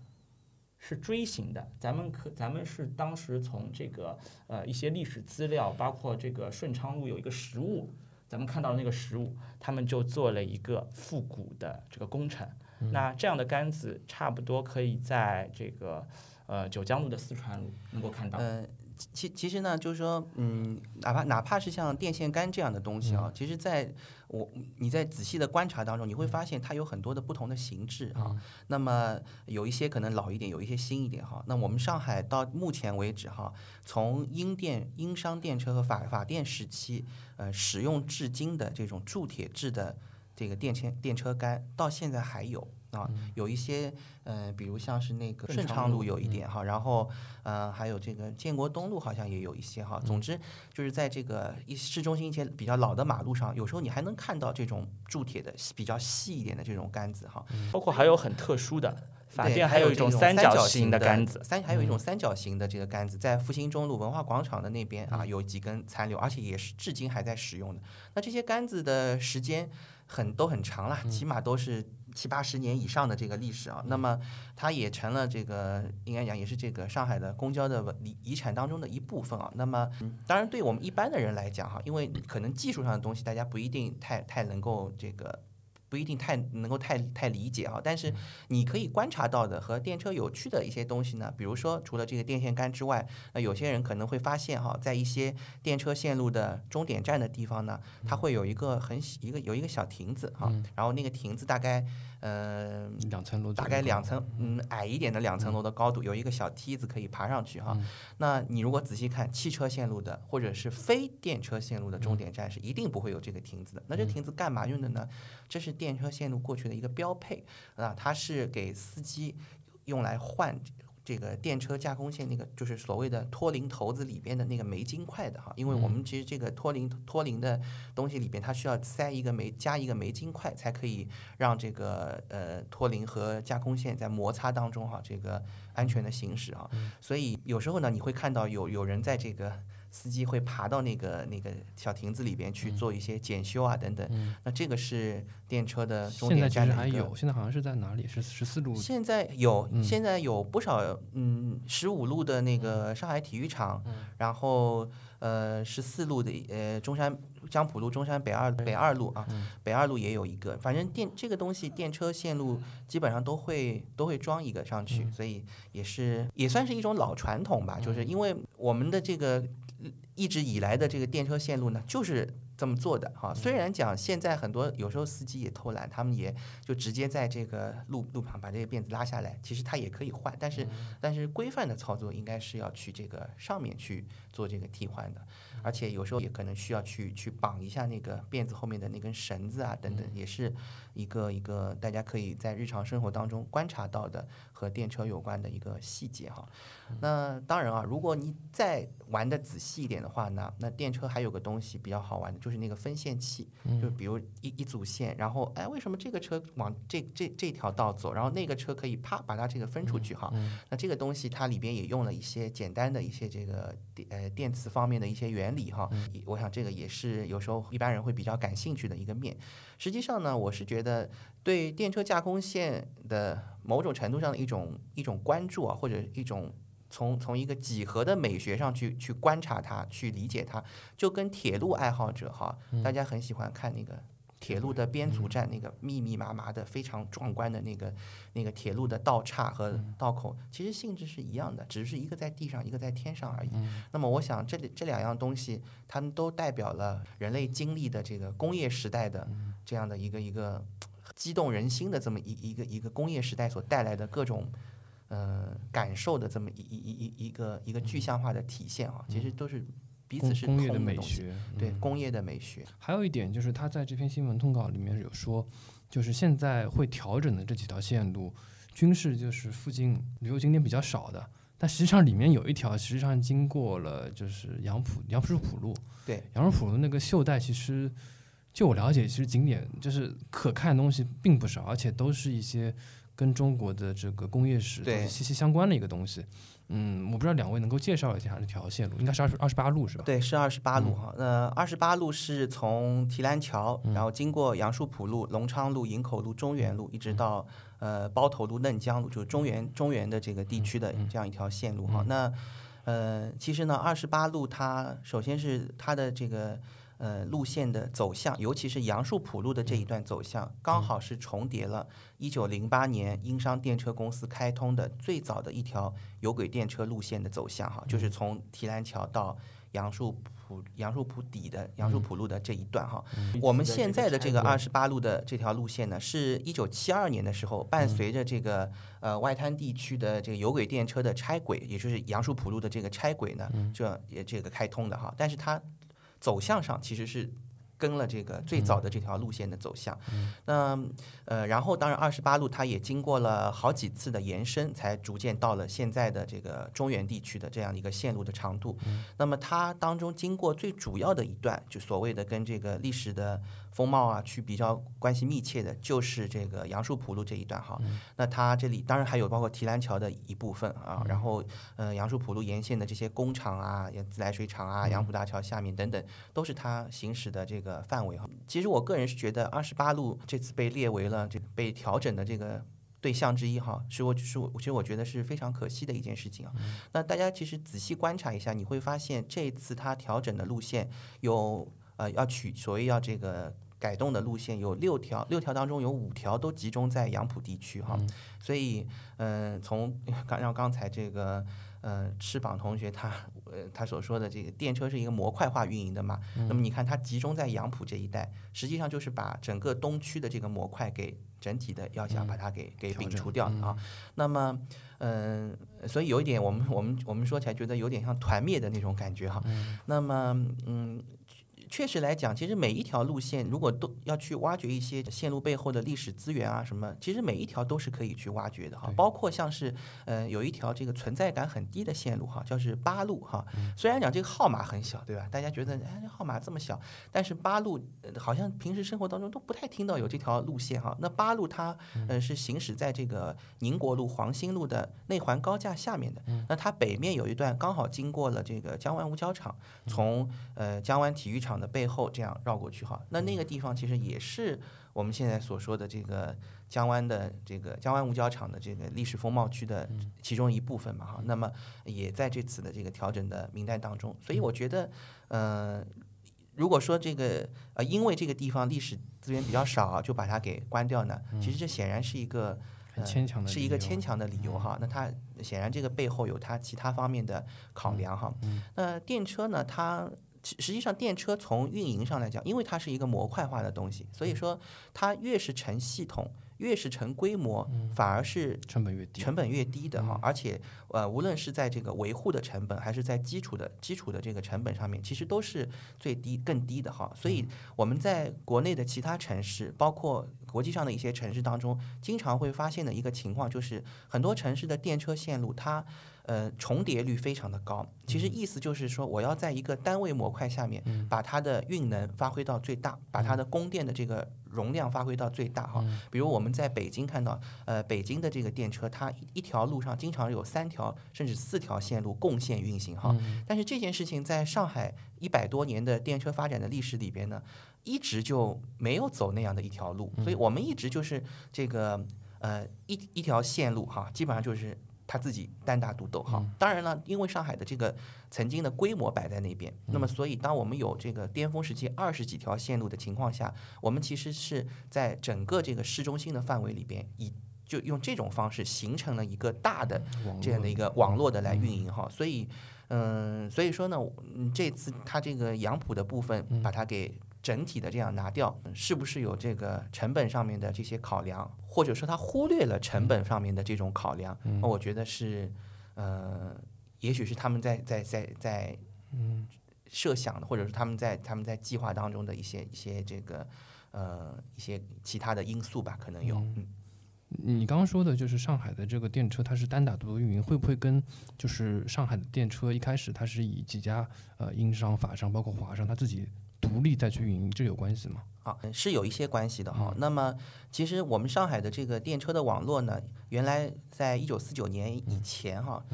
Speaker 1: 是锥形的。咱们可咱们是当时从这个呃一些历史资料，包括这个顺昌路有一个实物。咱们看到的那个实物，他们就做了一个复古的这个工程。那这样的杆子差不多可以在这个呃九江路的四川路能够看到。
Speaker 2: 呃，其其实呢，就是说，嗯，哪怕哪怕是像电线杆这样的东西啊，其实在我你在仔细的观察当中，你会发现它有很多的不同的形制啊。那么有一些可能老一点，有一些新一点哈。那我们上海到目前为止哈，从英电、英商电车和法法电时期。呃，使用至今的这种铸铁制的这个电线电车杆，到现在还有啊，有一些呃，比如像是那个顺昌路有一点哈，然后呃，还有这个建国东路好像也有一些哈。总之就是在这个一市中心一些比较老的马路上，有时候你还能看到这种铸铁的比较细一点的这种杆子哈。
Speaker 1: 包括还有很特殊的。法电
Speaker 2: 还
Speaker 1: 有一种三
Speaker 2: 角
Speaker 1: 形的杆子，
Speaker 2: 三还有一种三角形的这个杆子，在复兴中路文化广场的那边啊，有几根残留，而且也是至今还在使用的。那这些杆子的时间很都很长了，起码都是七八十年以上的这个历史啊。那么它也成了这个应该讲也是这个上海的公交的遗遗产当中的一部分啊。那么当然对我们一般的人来讲哈，因为可能技术上的东西大家不一定太太能够这个。不一定太能够太太理解啊，但是你可以观察到的和电车有趣的一些东西呢，比如说除了这个电线杆之外，那有些人可能会发现哈，在一些电车线路的终点站的地方呢，它会有一个很一个有一个小亭子哈，然后那个亭子大概。呃，
Speaker 4: 两层楼，
Speaker 2: 大概两层，嗯，矮一点的两层楼的高度，有一个小梯子可以爬上去哈。那你如果仔细看汽车线路的或者是非电车线路的终点站是一定不会有这个亭子的。那这亭子干嘛用的呢？这是电车线路过去的一个标配啊，它是给司机用来换。这个电车架空线那个就是所谓的脱磷头子里边的那个煤晶块的哈，因为我们其实这个脱磷脱磷的东西里边，它需要塞一个煤加一个煤晶块，才可以让这个呃脱磷和架空线在摩擦当中哈，这个安全的行驶啊。所以有时候呢，你会看到有有人在这个。司机会爬到那个那个小亭子里边去做一些检修啊等等。那这个是电车的终点站
Speaker 4: 还有，现在好像是在哪里？是十四路。
Speaker 2: 现在有，现在有不少嗯，十五路的那个上海体育场，然后。呃十四路的呃中山江浦路、中山北二北二路啊，北二路也有一个。反正电这个东西电车线路基本上都会都会装一个上去，所以也是也算是一种老传统吧。就是因为我们的这个一直以来的这个电车线路呢，就是这么做的哈。虽然讲现在很多有时候司机也偷懒，他们也就直接在这个路路旁把这个辫子拉下来，其实它也可以换，但是但是规范的操作应该是要去这个上面去做这个替换的，而且有时候也可能需要去去绑一下那个辫子后面的那根绳子啊等等，也是一个一个大家可以在日常生活当中观察到的和电车有关的一个细节哈。那当然啊，如果你再玩的仔细一点的话呢，那电车还有个东西比较好玩的，就是那个分线器，就比如一一组线，然后哎，为什么这个车往这这这条道走，然后那个车可以啪把它这个分出去哈？那这个东西它里边也用了一些简单的一些这个电呃电磁方面的一些原理哈。我想这个也是有时候一般人会比较感兴趣的一个面。实际上呢，我是觉得对电车架空线的某种程度上的一种一种关注啊，或者一种。从从一个几何的美学上去去观察它，去理解它，就跟铁路爱好者哈，大家很喜欢看那个铁路的编组站，那个密密麻麻的、非常壮观的那个那个铁路的道岔和道口，其实性质是一样的，只是一个在地上，一个在天上而已。那么，我想这里这两样东西，它们都代表了人类经历的这个工业时代的这样的一个一个激动人心的这么一一个一个工业时代所带来的各种。呃，感受的这么一一一一一个一个具象化的体现啊，其实都是彼此是
Speaker 4: 工业的美学，
Speaker 2: 对工业的美学。
Speaker 4: 还有一点就是，他在这篇新闻通稿里面有说，就是现在会调整的这几条线路，均是就是附近旅游景点比较少的，但实际上里面有一条实际上经过了就是杨浦杨浦浦路，
Speaker 2: 对
Speaker 4: 杨浦浦路那个袖带，其实就我了解，其实景点就是可看的东西并不少，而且都是一些。跟中国的这个工业史息息相关的一个东西，嗯，我不知道两位能够介绍一下这条线路，应该是二十二十八路是吧？
Speaker 2: 对，是二十八路哈。那二十八路是从提篮桥，然后经过杨树浦路、隆昌路、营口路、中原路，一直到呃包头路、嫩江路，就是中原中原的这个地区的这样一条线路哈。那呃，其实呢，二十八路它首先是它的这个。呃，路线的走向，尤其是杨树浦路的这一段走向，刚好是重叠了1908年英商电车公司开通的最早的一条有轨电车路线的走向，哈，就是从提篮桥到杨树浦杨树浦底的杨树浦路的这一段，哈。我们现在的这个二十八路的这条路线呢，是一九七二年的时候，伴随着这个呃外滩地区的这个有轨电车的拆轨，也就是杨树浦路的这个拆轨呢，这也这个开通的哈，但是它。走向上其实是跟了这个最早的这条路线的走向，那呃，然后当然二十八路它也经过了好几次的延伸，才逐渐到了现在的这个中原地区的这样一个线路的长度。那么它当中经过最主要的一段，就所谓的跟这个历史的。风貌啊，去比较关系密切的，就是这个杨树浦路这一段哈。那它这里当然还有包括提篮桥的一部分啊，然后呃杨树浦路沿线的这些工厂啊、自来水厂啊、杨浦大桥下面等等，都是它行驶的这个范围哈。其实我个人是觉得二十八路这次被列为了这被调整的这个对象之一哈，是我是我其实我觉得是非常可惜的一件事情啊。那大家其实仔细观察一下，你会发现这一次它调整的路线有呃要取所谓要这个。改动的路线有六条，六条当中有五条都集中在杨浦地区哈，所以嗯，从刚让刚才这个呃翅膀同学他呃他所说的这个电车是一个模块化运营的嘛，那么你看它集中在杨浦这一带，实际上就是把整个东区的这个模块给整体的要想把它给给摒除掉啊，那么嗯，所以有一点我们我们我们说起来觉得有点像团灭的那种感觉哈，那么嗯。确实来讲，其实每一条路线，如果都要去挖掘一些线路背后的历史资源啊，什么，其实每一条都是可以去挖掘的哈。包括像是，呃，有一条这个存在感很低的线路哈，叫是八路哈。虽然讲这个号码很小，对吧？大家觉得哎，这号码这么小，但是八路好像平时生活当中都不太听到有这条路线哈。那八路它，呃，是行驶在这个宁国路、黄兴路的内环高架下面的。那它北面有一段刚好经过了这个江湾五角场，从呃江湾体育场。厂的背后这样绕过去哈。那那个地方其实也是我们现在所说的这个江湾的这个江湾五角场的这个历史风貌区的其中一部分嘛哈。那么也在这次的这个调整的名单当中，所以我觉得，呃，如果说这个呃因为这个地方历史资源比较少就把它给关掉呢，其实这显然是一个。
Speaker 4: 很牵强的，
Speaker 2: 是一个牵强的理由哈。那它显然这个背后有它其他方面的考量哈。那电车呢？它实际上电车从运营上来讲，因为它是一个模块化的东西，所以说它越是成系统。越是成规模，反而是
Speaker 4: 成本越低，
Speaker 2: 成本越低的哈。而且，呃，无论是在这个维护的成本，还是在基础的基础的这个成本上面，其实都是最低、更低的哈。所以我们在国内的其他城市，包括国际上的一些城市当中，经常会发现的一个情况，就是很多城市的电车线路它。呃，重叠率非常的高，其实意思就是说，我要在一个单位模块下面，把它的运能发挥到最大，把它的供电的这个容量发挥到最大哈。比如我们在北京看到，呃，北京的这个电车，它一条路上经常有三条甚至四条线路共线运行哈。但是这件事情在上海一百多年的电车发展的历史里边呢，一直就没有走那样的一条路，所以我们一直就是这个呃一一条线路哈，基本上就是。他自己单打独斗哈，当然了，因为上海的这个曾经的规模摆在那边，那么所以当我们有这个巅峰时期二十几条线路的情况下，我们其实是在整个这个市中心的范围里边，以就用这种方式形成了一个大的这样的一个网络的来运营哈，所以嗯，所以说呢，这次它这个杨浦的部分把它给。整体的这样拿掉，是不是有这个成本上面的这些考量，或者说他忽略了成本上面的这种考量？我觉得是，呃，也许是他们在在在在嗯设想的，或者是他们在他们在计划当中的一些一些这个呃一些其他的因素吧，可能有。嗯，
Speaker 4: 你刚刚说的就是上海的这个电车，它是单打独斗运营，会不会跟就是上海的电车一开始它是以几家呃英商、法商，包括华商，它自己。独立再去运营，这有关系吗？
Speaker 2: 啊，是有一些关系的哈。那么，其实我们上海的这个电车的网络呢，原来在一九四九年以前哈。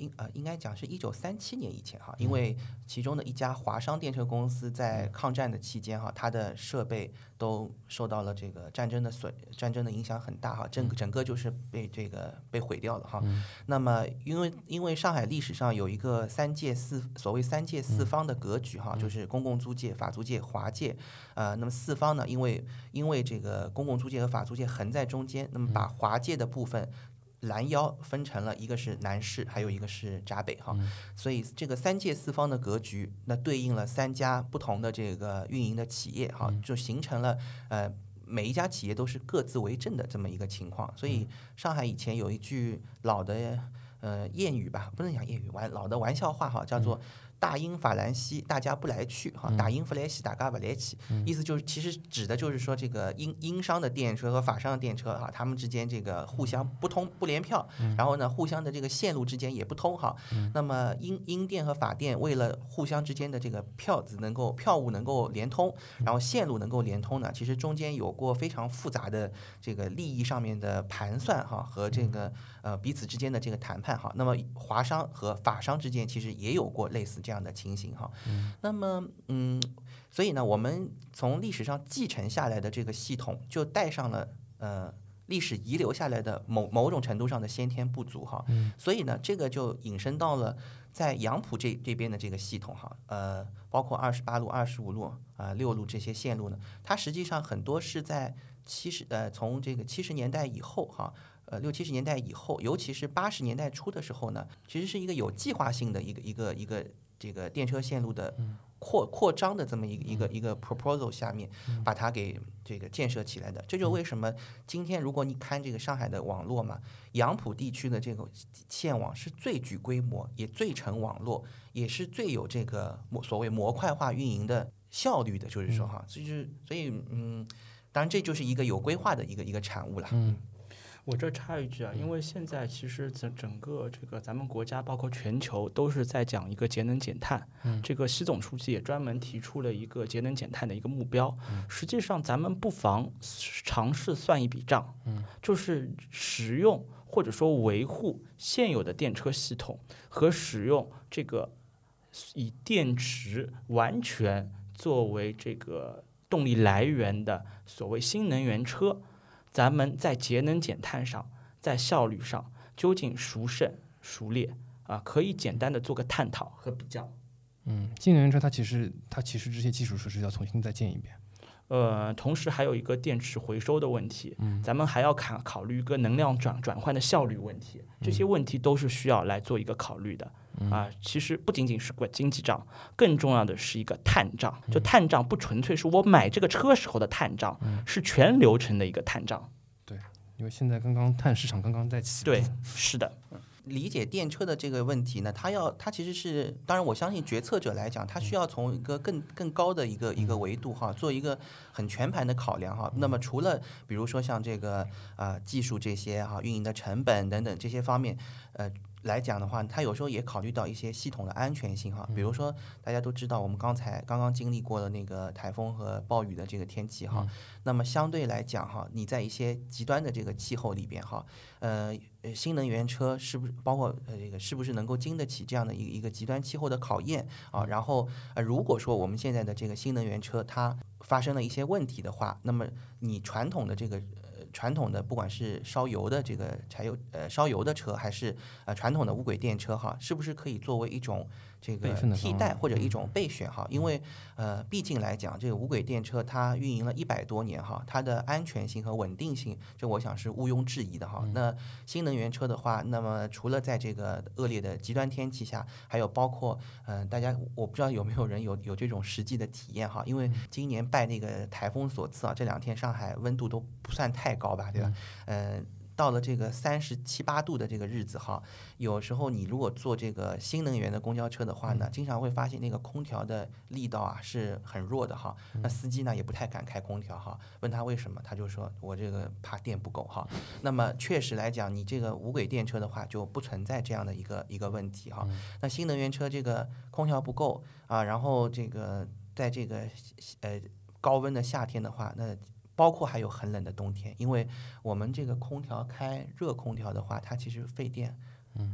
Speaker 2: 应呃，应该讲是一九三七年以前哈，因为其中的一家华商电车公司在抗战的期间哈，它的设备都受到了这个战争的损，战争的影响很大哈，整整个就是被这个被毁掉了哈。那么，因为因为上海历史上有一个三界四所谓三界四方的格局哈，就是公共租界、法租界、华界，呃，那么四方呢，因为因为这个公共租界和法租界横在中间，那么把华界的部分。拦腰分成了一个是南市，还有一个是闸北哈，所以这个三界四方的格局，那对应了三家不同的这个运营的企业哈，就形成了呃每一家企业都是各自为政的这么一个情况。所以上海以前有一句老的呃谚语吧，不能讲谚语，玩老的玩笑话哈，叫做。大英法兰西，大家不来去哈。大英弗莱西，大家不来去，意思就是其实指的就是说这个英英商的电车和法商的电车哈，他们之间这个互相不通不联票，然后呢，互相的这个线路之间也不通哈。那么英英电和法电为了互相之间的这个票子能够票务能够连通，然后线路能够连通呢，其实中间有过非常复杂的这个利益上面的盘算哈和这个呃彼此之间的这个谈判哈。那么华商和法商之间其实也有过类似这。样的情形哈，那么嗯，所以呢，我们从历史上继承下来的这个系统，就带上了呃历史遗留下来的某某种程度上的先天不足哈，所以呢，这个就引申到了在杨浦这这边的这个系统哈，呃，包括二十八路、二十五路啊、六路这些线路呢，它实际上很多是在七十呃从这个七十年代以后哈。呃，六七十年代以后，尤其是八十年代初的时候呢，其实是一个有计划性的一个一个一个这个电车线路的扩扩张的这么一个一个一个 proposal 下面，把它给这个建设起来的。这就为什么今天如果你看这个上海的网络嘛，杨浦地区的这个线网是最具规模，也最成网络，也是最有这个模所谓模块化运营的效率的。就是说哈，所以所以嗯，当然这就是一个有规划的一个一个产物了。
Speaker 4: 嗯。
Speaker 1: 我这插一句啊，因为现在其实整整个这个咱们国家，包括全球，都是在讲一个节能减碳。嗯，这个习总书记也专门提出了一个节能减碳的一个目标。嗯，实际上咱们不妨尝试算一笔账。嗯，就是使用或者说维护现有的电车系统和使用这个以电池完全。作为这个动力来源的所谓新能源车，咱们在节能减碳上，在效率上究竟孰胜孰劣啊？可以简单的做个探讨和比较。
Speaker 4: 嗯，新能源车它其实它其实这些基础设施要重新再建一遍。
Speaker 1: 呃，同时还有一个电池回收的问题，咱们还要考考虑一个能量转转换的效率问题，这些问题都是需要来做一个考虑的。啊，其实不仅仅是个经济账，更重要的是一个碳账。就碳账不纯粹是我买这个车时候的碳账，是全流程的一个碳账。
Speaker 4: 对，因为现在刚刚碳市场刚刚在起。
Speaker 1: 对，是的。
Speaker 2: 理解电车的这个问题呢，它要它其实是，当然我相信决策者来讲，他需要从一个更更高的一个一个维度哈，做一个很全盘的考量哈。那么除了比如说像这个啊技术这些哈，运营的成本等等这些方面，呃。来讲的话，它有时候也考虑到一些系统的安全性哈，比如说大家都知道，我们刚才刚刚经历过的那个台风和暴雨的这个天气哈，那么相对来讲哈，你在一些极端的这个气候里边哈，呃，新能源车是不是包括呃这个是不是能够经得起这样的一个一个极端气候的考验啊？然后呃，如果说我们现在的这个新能源车它发生了一些问题的话，那么你传统的这个。传统的不管是烧油的这个柴油呃烧油的车，还是呃传统的无轨电车哈，是不是可以作为一种？这个替代或者一种备选哈，因为呃，毕竟来讲，这个无轨电车它运营了一百多年哈，它的安全性和稳定性，这我想是毋庸置疑的哈。那新能源车的话，那么除了在这个恶劣的极端天气下，还有包括嗯，大家我不知道有没有人有有这种实际的体验哈，因为今年拜那个台风所赐啊，这两天上海温度都不算太高吧，对吧？嗯。到了这个三十七八度的这个日子哈，有时候你如果坐这个新能源的公交车的话呢，经常会发现那个空调的力道啊是很弱的哈。那司机呢也不太敢开空调哈。问他为什么，他就说我这个怕电不够哈。那么确实来讲，你这个无轨电车的话就不存在这样的一个一个问题哈。那新能源车这个空调不够啊，然后这个在这个呃高温的夏天的话，那。包括还有很冷的冬天，因为我们这个空调开热空调的话，它其实费电。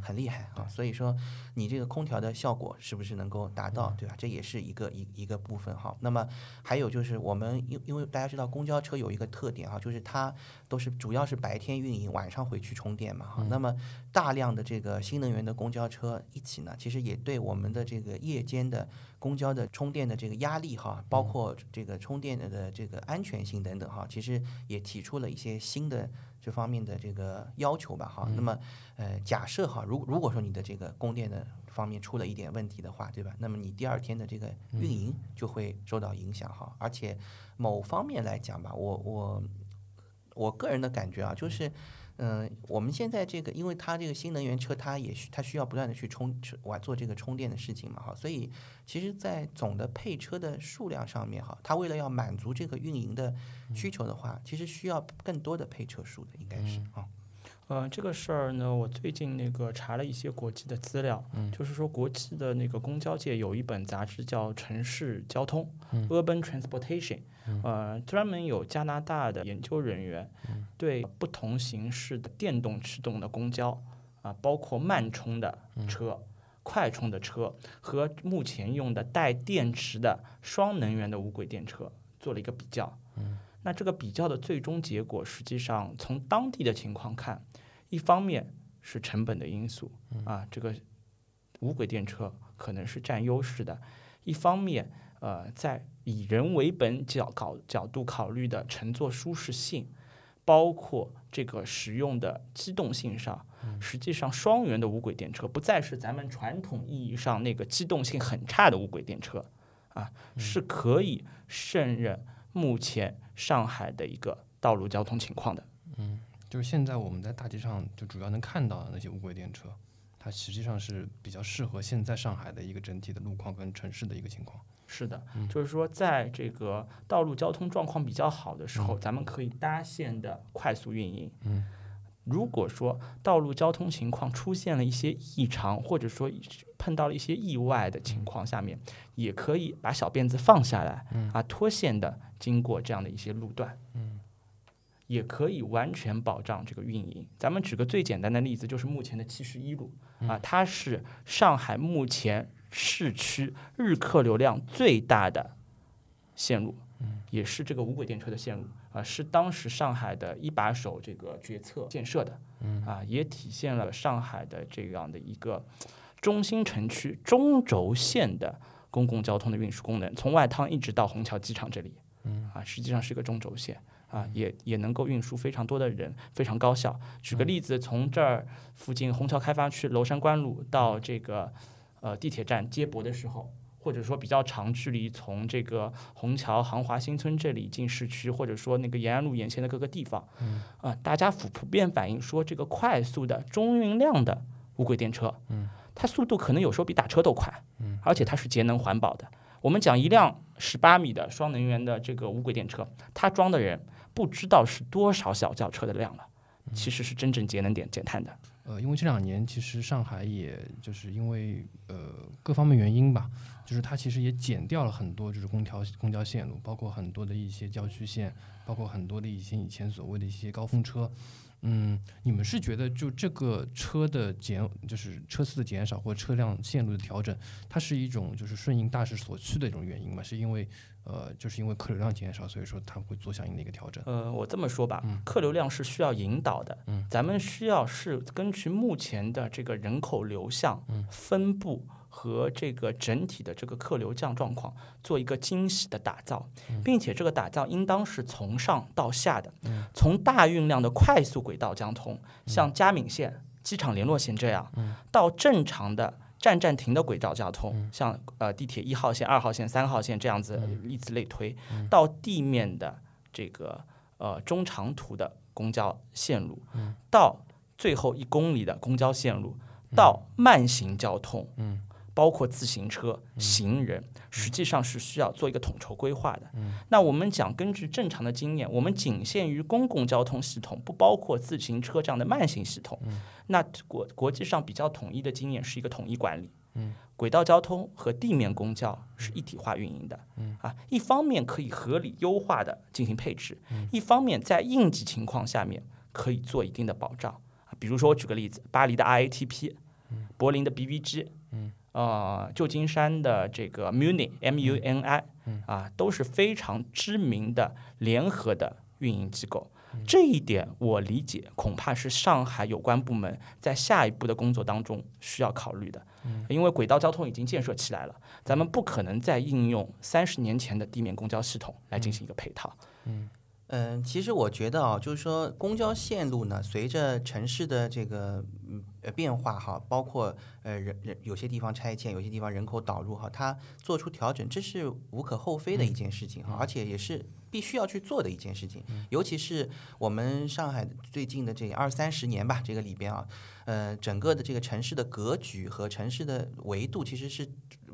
Speaker 2: 很厉害啊，所以说你这个空调的效果是不是能够达到，对吧？这也是一个一一个部分哈。那么还有就是我们因因为大家知道公交车有一个特点哈，就是它都是主要是白天运营，晚上回去充电嘛哈。那么大量的这个新能源的公交车一起呢，其实也对我们的这个夜间的公交的充电的这个压力哈，包括这个充电的这个安全性等等哈，其实也提出了一些新的。这方面的这个要求吧，哈，那么，呃，假设哈，如如果说你的这个供电的方面出了一点问题的话，对吧？那么你第二天的这个运营就会受到影响，哈。而且某方面来讲吧，我我我个人的感觉啊，就是。嗯，我们现在这个，因为它这个新能源车，它也需它需要不断的去充，我做这个充电的事情嘛，哈，所以其实，在总的配车的数量上面，哈，它为了要满足这个运营的需求的话，其实需要更多的配车数的，应该是啊。
Speaker 1: 呃，这个事儿呢，我最近那个查了一些国际的资料，就是说国际的那个公交界有一本杂志叫《城市交通》（Urban Transportation）。呃，专门有加拿大的研究人员对不同形式的电动驱动的公交啊，包括慢充的车、快充的车和目前用的带电池的双能源的无轨电车做了一个比较。那这个比较的最终结果，实际上从当地的情况看，一方面是成本的因素啊，这个无轨电车可能是占优势的；一方面，呃，在以人为本角考角度考虑的乘坐舒适性，包括这个使用的机动性上，实际上双元的无轨电车不再是咱们传统意义上那个机动性很差的无轨电车，啊，是可以胜任目前上海的一个道路交通情况的。
Speaker 4: 嗯，就是现在我们在大街上就主要能看到的那些无轨电车，它实际上是比较适合现在上海的一个整体的路况跟城市的一个情况。
Speaker 1: 是的，就是说，在这个道路交通状况比较好的时候，咱们可以搭线的快速运营。
Speaker 4: 嗯，
Speaker 1: 如果说道路交通情况出现了一些异常，或者说碰到了一些意外的情况下面，也可以把小辫子放下来，啊，脱线的经过这样的一些路段，
Speaker 4: 嗯，
Speaker 1: 也可以完全保障这个运营。咱们举个最简单的例子，就是目前的七十一路，啊，它是上海目前。市区日客流量最大的线路，也是这个无轨电车的线路啊，是当时上海的一把手这个决策建设的，啊，也体现了上海的这样的一个中心城区中轴线的公共交通的运输功能，从外滩一直到虹桥机场这里，啊，实际上是一个中轴线。啊，也也能够运输非常多的人，非常高效。举个例子，从这儿附近虹桥开发区娄山关路到这个呃地铁站接驳的时候，或者说比较长距离从这个虹桥航华新村这里进市区，或者说那个延安路沿线的各个地方，啊，大家普普遍反映说，这个快速的中运量的无轨电车，它速度可能有时候比打车都快，而且它是节能环保的。我们讲一辆十八米的双能源的这个无轨电车，它装的人。不知道是多少小轿车的量了，其实是真正节能点减碳的。
Speaker 4: 呃，因为这两年其实上海也就是因为呃各方面原因吧，就是它其实也减掉了很多就是公交公交线路，包括很多的一些郊区线，包括很多的一些以前所谓的一些高峰车。嗯，你们是觉得就这个车的减，就是车次的减少或车辆线路的调整，它是一种就是顺应大势所趋的一种原因吗？是因为？呃，就是因为客流量减少，所以说它会做相应的一个调整。
Speaker 1: 呃，我这么说吧，客流量是需要引导的。嗯，咱们需要是根据目前的这个人口流向、分布和这个整体的这个客流降状况，做一个精细的打造，并且这个打造应当是从上到下的，从大运量的快速轨道交通，像嘉闵线、机场联络线这样，到正常的。站站停的轨道交通，像呃地铁一号线、二号线、三号线这样子，以此类推，到地面的这个呃中长途的公交线路，到最后一公里的公交线路，到慢行交通，包括自行车、行人，实际上是需要做一个统筹规划的。那我们讲，根据正常的经验，我们仅限于公共交通系统，不包括自行车这样的慢行系统。那国国际上比较统一的经验是一个统一管理，嗯，轨道交通和地面公交是一体化运营的，嗯。啊，一方面可以合理优化的进行配置，一方面在应急情况下面可以做一定的保障。啊，比如说我举个例子，巴黎的 IATP，柏林的 BVG，嗯，呃，旧金山的这个 Muni M U N I，啊，都是非常知名的联合的运营机构。这一点我理解，恐怕是上海有关部门在下一步的工作当中需要考虑的。因为轨道交通已经建设起来了，咱们不可能再应用三十年前的地面公交系统来进行一个配套。
Speaker 2: 嗯嗯，其实我觉得啊，就是说公交线路呢，随着城市的这个呃变化哈，包括呃人人有些地方拆迁，有些地方人口导入哈，它做出调整，这是无可厚非的一件事情哈，而且也是。必须要去做的一件事情，尤其是我们上海最近的这二三十年吧，这个里边啊，呃，整个的这个城市的格局和城市的维度其实是。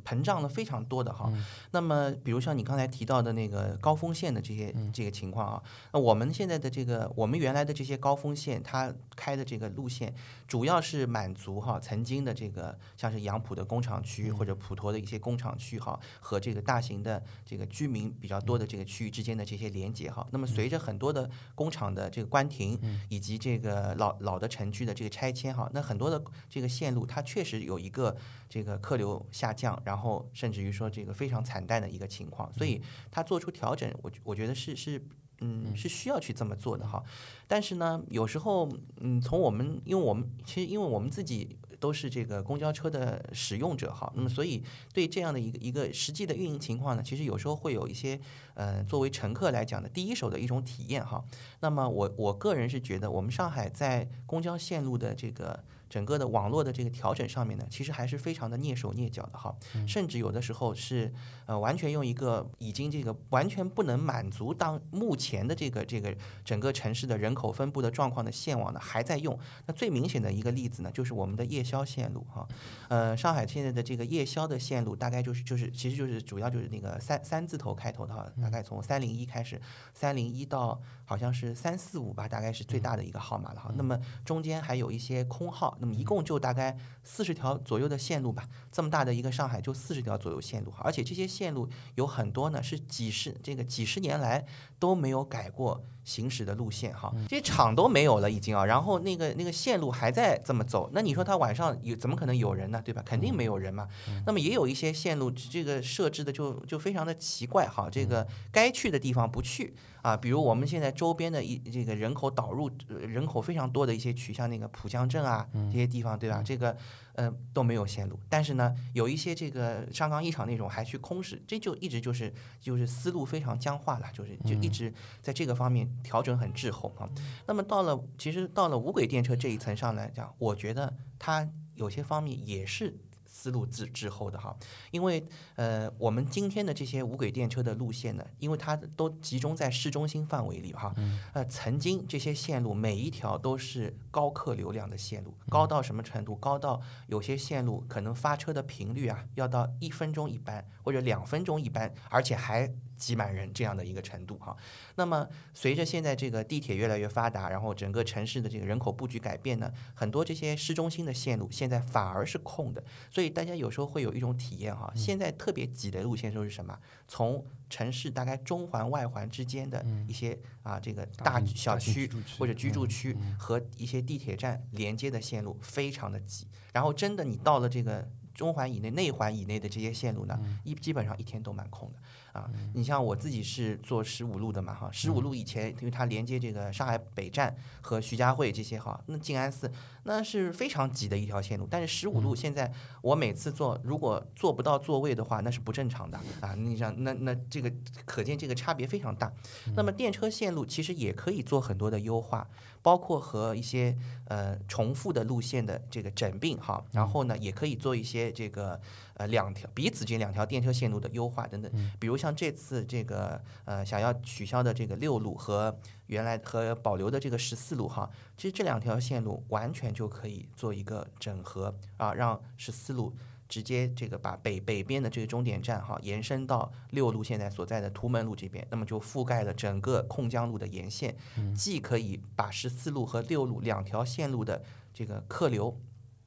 Speaker 2: 膨胀的非常多的哈，那么比如像你刚才提到的那个高峰线的这些这个情况啊，那我们现在的这个我们原来的这些高峰线，它开的这个路线主要是满足哈曾经的这个像是杨浦的工厂区或者普陀的一些工厂区哈和这个大型的这个居民比较多的这个区域之间的这些连接哈。那么随着很多的工厂的这个关停以及这个老老的城区的这个拆迁哈，那很多的这个线路它确实有一个这个客流下降，然后甚至于说这个非常惨淡的一个情况，所以他做出调整，我我觉得是是嗯是需要去这么做的哈。但是呢，有时候嗯从我们因为我们其实因为我们自己都是这个公交车的使用者哈，那么所以对这样的一个一个实际的运营情况呢，其实有时候会有一些呃作为乘客来讲的第一手的一种体验哈。那么我我个人是觉得我们上海在公交线路的这个。整个的网络的这个调整上面呢，其实还是非常的蹑手蹑脚的哈，甚至有的时候是呃完全用一个已经这个完全不能满足当目前的这个这个整个城市的人口分布的状况的线网呢还在用。那最明显的一个例子呢，就是我们的夜宵线路哈，呃，上海现在的这个夜宵的线路大概就是就是其实就是主要就是那个三三字头开头的哈，大概从三零一开始，三零一到好像是三四五吧，大概是最大的一个号码了哈。那么中间还有一些空号。那么一共就大概四十条左右的线路吧，这么大的一个上海就四十条左右线路，而且这些线路有很多呢是几十这个几十年来都没有改过行驶的路线哈，这些厂都没有了已经啊，然后那个那个线路还在这么走，那你说它晚上有怎么可能有人呢？对吧？肯定没有人嘛。那么也有一些线路这个设置的就就非常的奇怪哈，这个该去的地方不去啊，比如我们现在周边的一这个人口导入人口非常多的一些区，像那个浦江镇啊这些地方，对吧？这个。嗯，都没有线路，但是呢，有一些这个上钢一厂那种还去空驶，这就一直就是就是思路非常僵化了，就是就一直在这个方面调整很滞后啊。那么到了其实到了无轨电车这一层上来讲，我觉得它有些方面也是。思路之之后的哈，因为呃，我们今天的这些无轨电车的路线呢，因为它都集中在市中心范围里哈，呃，曾经这些线路每一条都是高客流量的线路，高到什么程度？高到有些线路可能发车的频率啊，要到一分钟一班或者两分钟一班，而且还。挤满人这样的一个程度哈，那么随着现在这个地铁越来越发达，然后整个城市的这个人口布局改变呢，很多这些市中心的线路现在反而是空的，所以大家有时候会有一种体验哈，现在特别挤的路线都是什么？从城市大概中环外环之间的一些啊这个大小区或者居住区和一些地铁站连接的线路非常的挤，然后真的你到了这个中环以内、内环以内的这些线路呢，一基本上一天都蛮空的。啊，你像我自己是坐十五路的嘛哈，十五路以前因为它连接这个上海北站和徐家汇这些哈，那静安寺那是非常挤的一条线路。但是十五路现在我每次坐，如果坐不到座位的话，那是不正常的啊。你想，那那这个可见这个差别非常大。那么电车线路其实也可以做很多的优化，包括和一些呃重复的路线的这个整并哈，然后呢也可以做一些这个。呃，两条彼此间两条电车线路的优化等等，比如像这次这个呃想要取消的这个六路和原来和保留的这个十四路哈，其实这两条线路完全就可以做一个整合啊，让十四路直接这个把北北边的这个终点站哈延伸到六路现在所在的图门路这边，那么就覆盖了整个控江路的沿线，既可以把十四路和六路两条线路的这个客流。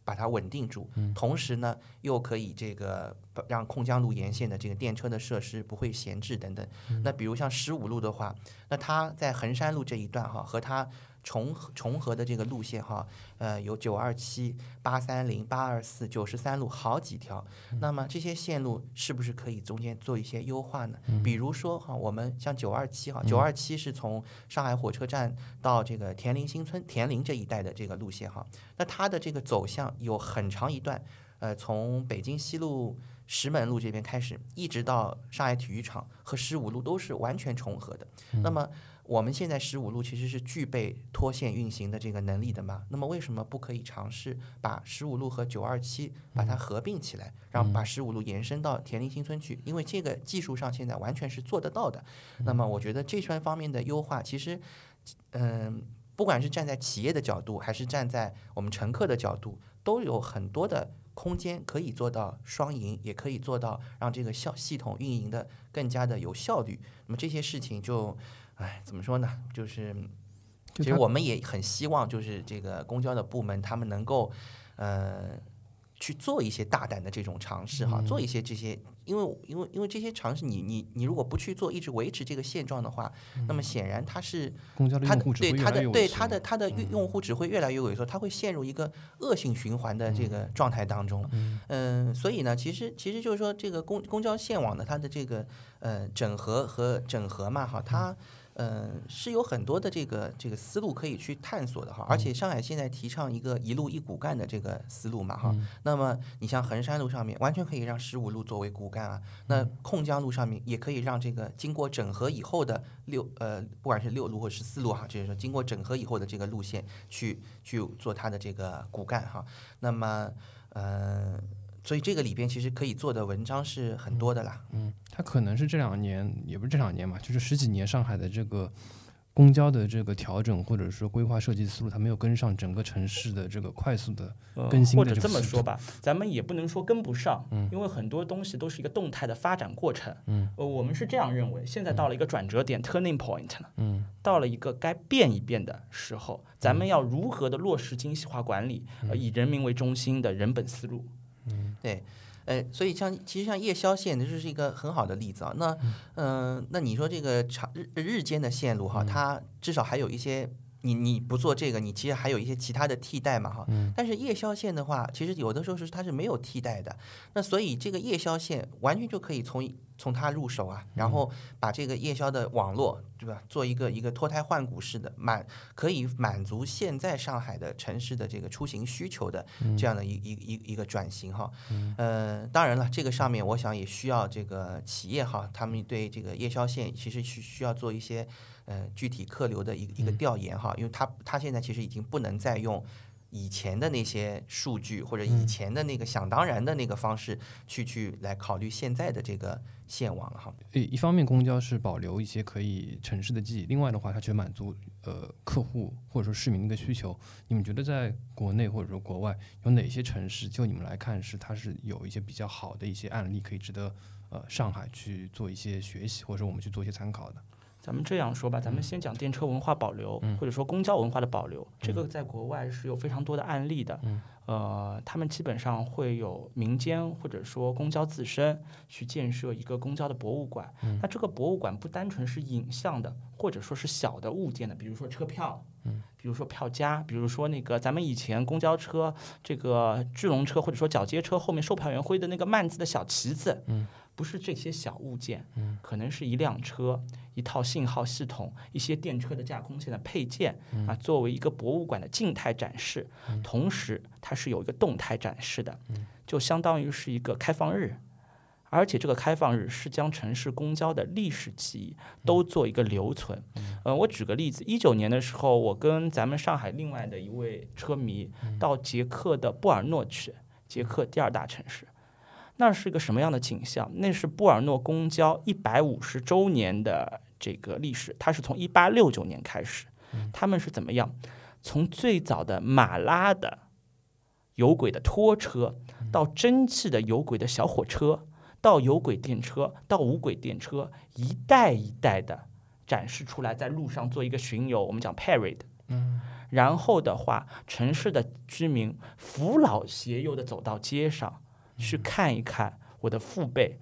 Speaker 2: 把它稳定住，同时呢，又可以这个让控江路沿线的这个电车的设施不会闲置等等。那比如像十五路的话，那它在衡山路这一段哈，和它。重重合的这个路线哈，呃，有九二七、八三零、八二四、九十三路好几条。那么这些线路是不是可以中间做一些优化呢？比如说哈，我们像九二七哈，九二七是从上海火车站到这个田林新村、田林这一带的这个路线哈。那它的这个走向有很长一段，呃，从北京西路石门路这边开始，一直到上海体育场和十五路都是完全重合的。那么我们现在十五路其实是具备脱线运行的这个能力的嘛？那么为什么不可以尝试把十五路和九二七把它合并起来，然后把十五路延伸到田林新村去？因为这个技术上现在完全是做得到的。那么我觉得这圈方面的优化，其实，嗯，不管是站在企业的角度，还是站在我们乘客的角度，都有很多的空间可以做到双赢，也可以做到让这个效系统运营的更加的有效率。那么这些事情就。哎，怎么说呢？就是，其实我们也很希望，就是这个公交的部门，他们能够，呃，去做一些大胆的这种尝试哈，做一些这些，因为因为因为这些尝试，你你你如果不去做，一直维持这个现状的话，那么显然它是
Speaker 4: 公交的用户
Speaker 2: 对它的对它的它的用用户只会越来越萎缩，它会陷入一个恶性循环的这个状态当中。嗯，所以呢，其实其实就是说，这个公公交线网的它的这个呃整合和整合嘛，哈，它。嗯，是有很多的这个这个思路可以去探索的哈，而且上海现在提倡一个一路一骨干的这个思路嘛哈，那么你像衡山路上面完全可以让十五路作为骨干啊，那控江路上面也可以让这个经过整合以后的六呃不管是六路或十四路哈，就是说经过整合以后的这个路线去去做它的这个骨干哈，那么嗯。所以这个里边其实可以做的文章是很多的啦。
Speaker 4: 嗯，它可能是这两年，也不是这两年嘛，就是十几年上海的这个公交的这个调整或者说规划设计思路，它没有跟上整个城市的这个快速的更新
Speaker 1: 或者这么说吧，咱们也不能说跟不上，嗯，因为很多东西都是一个动态的发展过程。嗯，呃，我们是这样认为，现在到了一个转折点 （turning point） 了。嗯，到了一个该变一变的时候，咱们要如何的落实精细化管理，呃，以人民为中心的人本思路。
Speaker 2: 对，呃，所以像其实像夜宵线，这是一个很好的例子啊。那嗯、那你说这个长日日间的线路哈，它至少还有一些。你你不做这个，你其实还有一些其他的替代嘛哈。但是夜宵线的话，其实有的时候是它是没有替代的。那所以这个夜宵线完全就可以从从它入手啊，然后把这个夜宵的网络，对吧？做一个一个脱胎换骨式的满，可以满足现在上海的城市的这个出行需求的这样的一一一一个转型哈。呃，当然了，这个上面我想也需要这个企业哈，他们对这个夜宵线其实需需要做一些呃具体客流的一个一个调研哈，因为他他现在其实已经不能再用。以前的那些数据或者以前的那个想当然的那个方式去去来考虑现在的这个线网了哈。
Speaker 4: 一一方面，公交是保留一些可以城市的记忆；另外的话，它却满足呃客户或者说市民的一个需求。你们觉得在国内或者说国外有哪些城市，就你们来看是它是有一些比较好的一些案例，可以值得呃上海去做一些学习，或者说我们去做一些参考的？
Speaker 1: 咱们这样说吧，咱们先讲电车文化保留，或者说公交文化的保留，这个在国外是有非常多的案例的。呃，他们基本上会有民间或者说公交自身去建设一个公交的博物馆。那这个博物馆不单纯是影像的，或者说是小的物件的，比如说车票，比如说票夹，比如说那个咱们以前公交车这个巨龙车或者说角接车后面售票员挥的那个慢字的小旗子，不是这些小物件，可能是一辆车、一套信号系统、一些电车的架空线的配件啊，作为一个博物馆的静态展示，同时它是有一个动态展示的，就相当于是一个开放日。而且这个开放日是将城市公交的历史记忆都做一个留存。嗯，我举个例子，一九年的时候，我跟咱们上海另外的一位车迷到捷克的布尔诺去，捷克第二大城市。那是一个什么样的景象？那是布尔诺公交一百五十周年的这个历史，它是从一八六九年开始，他们是怎么样？从最早的马拉的有轨的拖车，到蒸汽的有轨的小火车，到有轨电车，到无轨电车，一代一代的展示出来，在路上做一个巡游，我们讲 parade。
Speaker 4: 嗯，
Speaker 1: 然后的话，城市的居民扶老携幼的走到街上。去看一看我的父辈、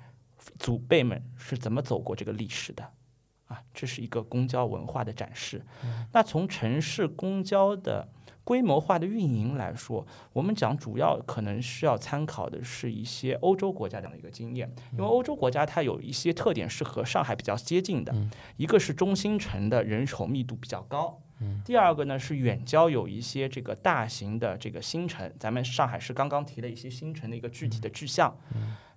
Speaker 1: 祖辈们是怎么走过这个历史的，啊，这是一个公交文化的展示。那从城市公交的规模化的运营来说，我们讲主要可能需要参考的是一些欧洲国家这样的一个经验，因为欧洲国家它有一些特点是和上海比较接近的，一个是中心城的人口密度比较高。第二个呢是远郊有一些这个大型的这个新城，咱们上海市刚刚提了一些新城的一个具体的志向，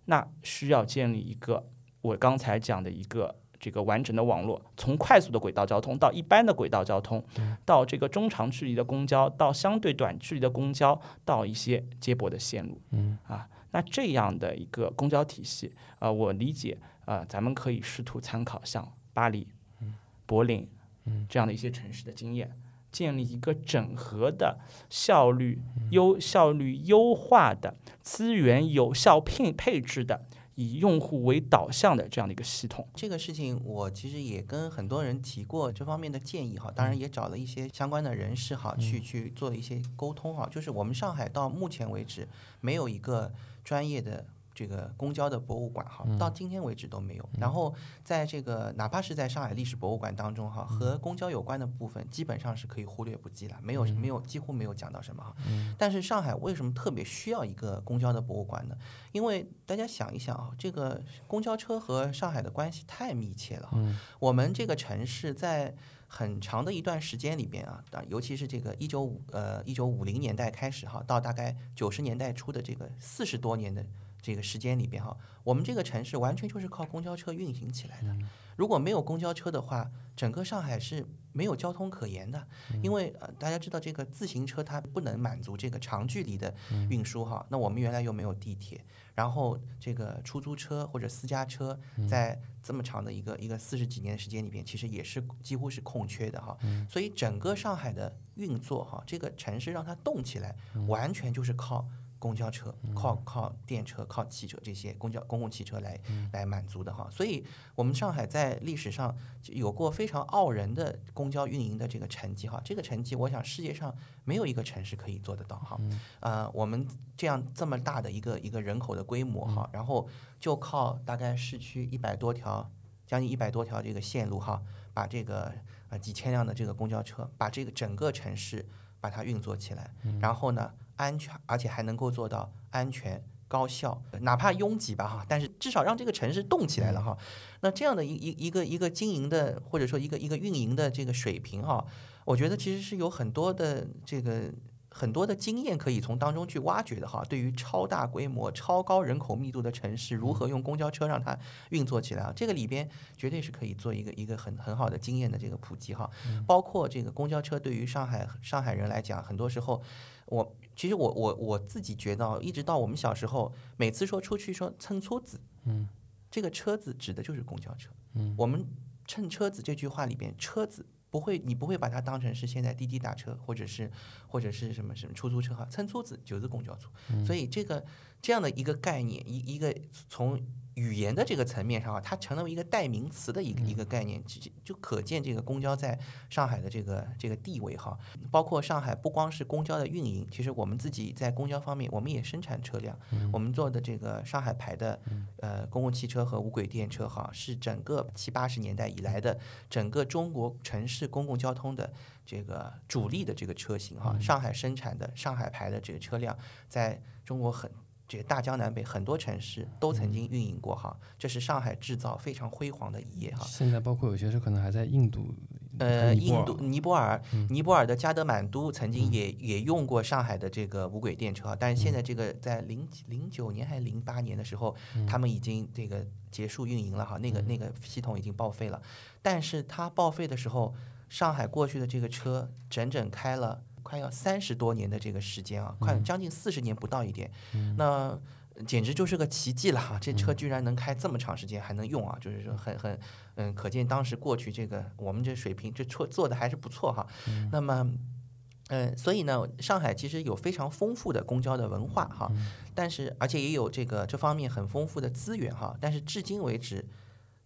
Speaker 1: 那需要建立一个我刚才讲的一个这个完整的网络，从快速的轨道交通到一般的轨道交通，到这个中长距离的公交，到相对短距离的公交，到一些接驳的线路，啊，那这样的一个公交体系，呃，我理解，呃，咱们可以试图参考像巴黎、柏林。这样的一些城市的经验，建立一个整合的、效率优、效率优化的、资源有效配配置的、以用户为导向的这样的一个系统。
Speaker 2: 这个事情我其实也跟很多人提过这方面的建议哈，当然也找了一些相关的人士哈，去去做了一些沟通哈。就是我们上海到目前为止没有一个专业的。这个公交的博物馆哈，到今天为止都没有。然后在这个哪怕是在上海历史博物馆当中哈，和公交有关的部分基本上是可以忽略不计了，没有没有几乎没有讲到什么哈。但是上海为什么特别需要一个公交的博物馆呢？因为大家想一想啊，这个公交车和上海的关系太密切了哈。我们这个城市在很长的一段时间里边啊，尤其是这个一九五呃一九五零年代开始哈，到大概九十年代初的这个四十多年的。这个时间里边哈，我们这个城市完全就是靠公交车运行起来的。如果没有公交车的话，整个上海是没有交通可言的。因为呃，大家知道这个自行车它不能满足这个长距离的运输哈。那我们原来又没有地铁，然后这个出租车或者私家车在这么长的一个一个四十几年的时间里边，其实也是几乎是空缺的哈。所以整个上海的运作哈，这个城市让它动起来，完全就是靠。公交车，靠靠电车、靠汽车这些公交公共汽车来来满足的哈。所以，我们上海在历史上有过非常傲人的公交运营的这个成绩哈。这个成绩，我想世界上没有一个城市可以做得到哈。呃，我们这样这么大的一个一个人口的规模哈，然后就靠大概市区一百多条，将近一百多条这个线路哈，把这个呃几千辆的这个公交车，把这个整个城市把它运作起来，然后呢。安全，而且还能够做到安全、高效，哪怕拥挤吧哈，但是至少让这个城市动起来了哈。那这样的一一一个一个经营的，或者说一个一个运营的这个水平哈，我觉得其实是有很多的这个。很多的经验可以从当中去挖掘的哈。对于超大规模、超高人口密度的城市，如何用公交车让它运作起来啊？这个里边绝对是可以做一个一个很很好的经验的这个普及哈。包括这个公交车对于上海上海人来讲，很多时候，我其实我我我自己觉得，一直到我们小时候，每次说出去说蹭车子，嗯，这个车子指的就是公交车，嗯，我们乘车子这句话里边，车子。不会，你不会把它当成是现在滴滴打车，或者是或者是什么什么出租车哈，蹭车子就是公交车，所以这个这样的一个概念，一一个从。语言的这个层面上啊，它成了一个代名词的一个一个概念，就就可见这个公交在上海的这个这个地位哈。包括上海不光是公交的运营，其实我们自己在公交方面，我们也生产车辆。我们做的这个上海牌的呃公共汽车和无轨电车哈，是整个七八十年代以来的整个中国城市公共交通的这个主力的这个车型哈。上海生产的上海牌的这个车辆，在中国很。这个大江南北很多城市都曾经运营过哈，这是上海制造非常辉煌的一页哈。
Speaker 4: 现在包括有些是可能还在印度，
Speaker 2: 呃，印度尼泊尔，尼泊尔的加德满都曾经也也用过上海的这个无轨电车，但是现在这个在零零九年还是零八年的时候，他们已经这个结束运营了哈，那个那个系统已经报废了。但是它报废的时候，上海过去的这个车整整开了。快要三十多年的这个时间啊，快将近四十年不到一点，那简直就是个奇迹了哈！这车居然能开这么长时间还能用啊，就是说很很嗯，可见当时过去这个我们这水平这车做的还是不错哈。那么嗯，所以呢，上海其实有非常丰富的公交的文化哈，但是而且也有这个这方面很丰富的资源哈，但是至今为止。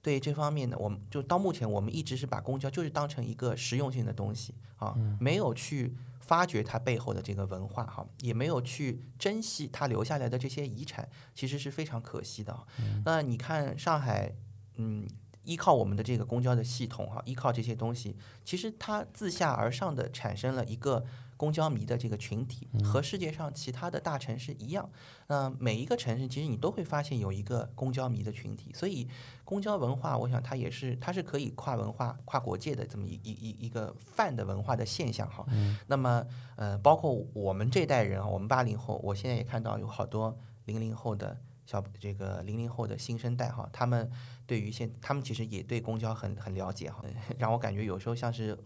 Speaker 2: 对这方面呢，我们就到目前，我们一直是把公交就是当成一个实用性的东西啊，没有去发掘它背后的这个文化哈，也没有去珍惜它留下来的这些遗产，其实是非常可惜的。那你看上海，嗯，依靠我们的这个公交的系统哈，依靠这些东西，其实它自下而上的产生了一个。公交迷的这个群体和世界上其他的大城市一样，那每一个城市其实你都会发现有一个公交迷的群体，所以公交文化，我想它也是它是可以跨文化、跨国界的这么一一一一个泛的文化的现象哈。那么呃，包括我们这代人啊，我们八零后，我现在也看到有好多零零后的小这个零零后的新生代哈，他们对于现他们其实也对公交很很了解哈，[LAUGHS] 让我感觉有时候像是。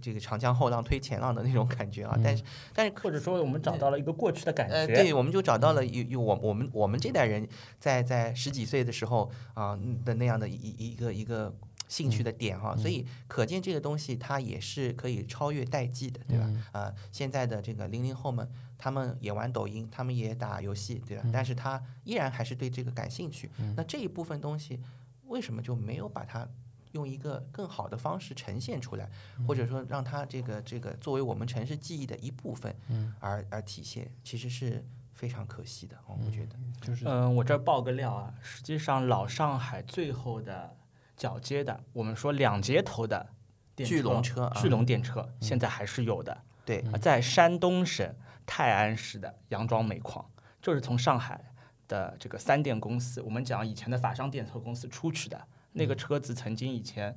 Speaker 2: 这个长江后浪推前浪的那种感觉啊，但是但是
Speaker 1: 或者说我们找到了一个过去的感觉，呃，
Speaker 2: 对，我们就找到了有有我我们我们这代人在在十几岁的时候啊的那样的一一个一个兴趣的点哈，所以可见这个东西它也是可以超越代际的，对吧？啊，现在的这个零零后们，他们也玩抖音，他们也打游戏，对吧？但是他依然还是对这个感兴趣，那这一部分东西为什么就没有把它？用一个更好的方式呈现出来，或者说让它这个这个作为我们城市记忆的一部分，而而体现，其实是非常可惜的。我觉得，
Speaker 4: 就是
Speaker 1: 嗯，我这爆个料啊，实际上老上海最后的角接的，我们说两节头的
Speaker 2: 巨龙车，啊
Speaker 1: 巨龙电车现在还是有的。
Speaker 2: 对，
Speaker 1: 在山东省泰安市的杨庄煤矿，就是从上海的这个三电公司，我们讲以前的法商电车公司出去的。那个车子曾经以前，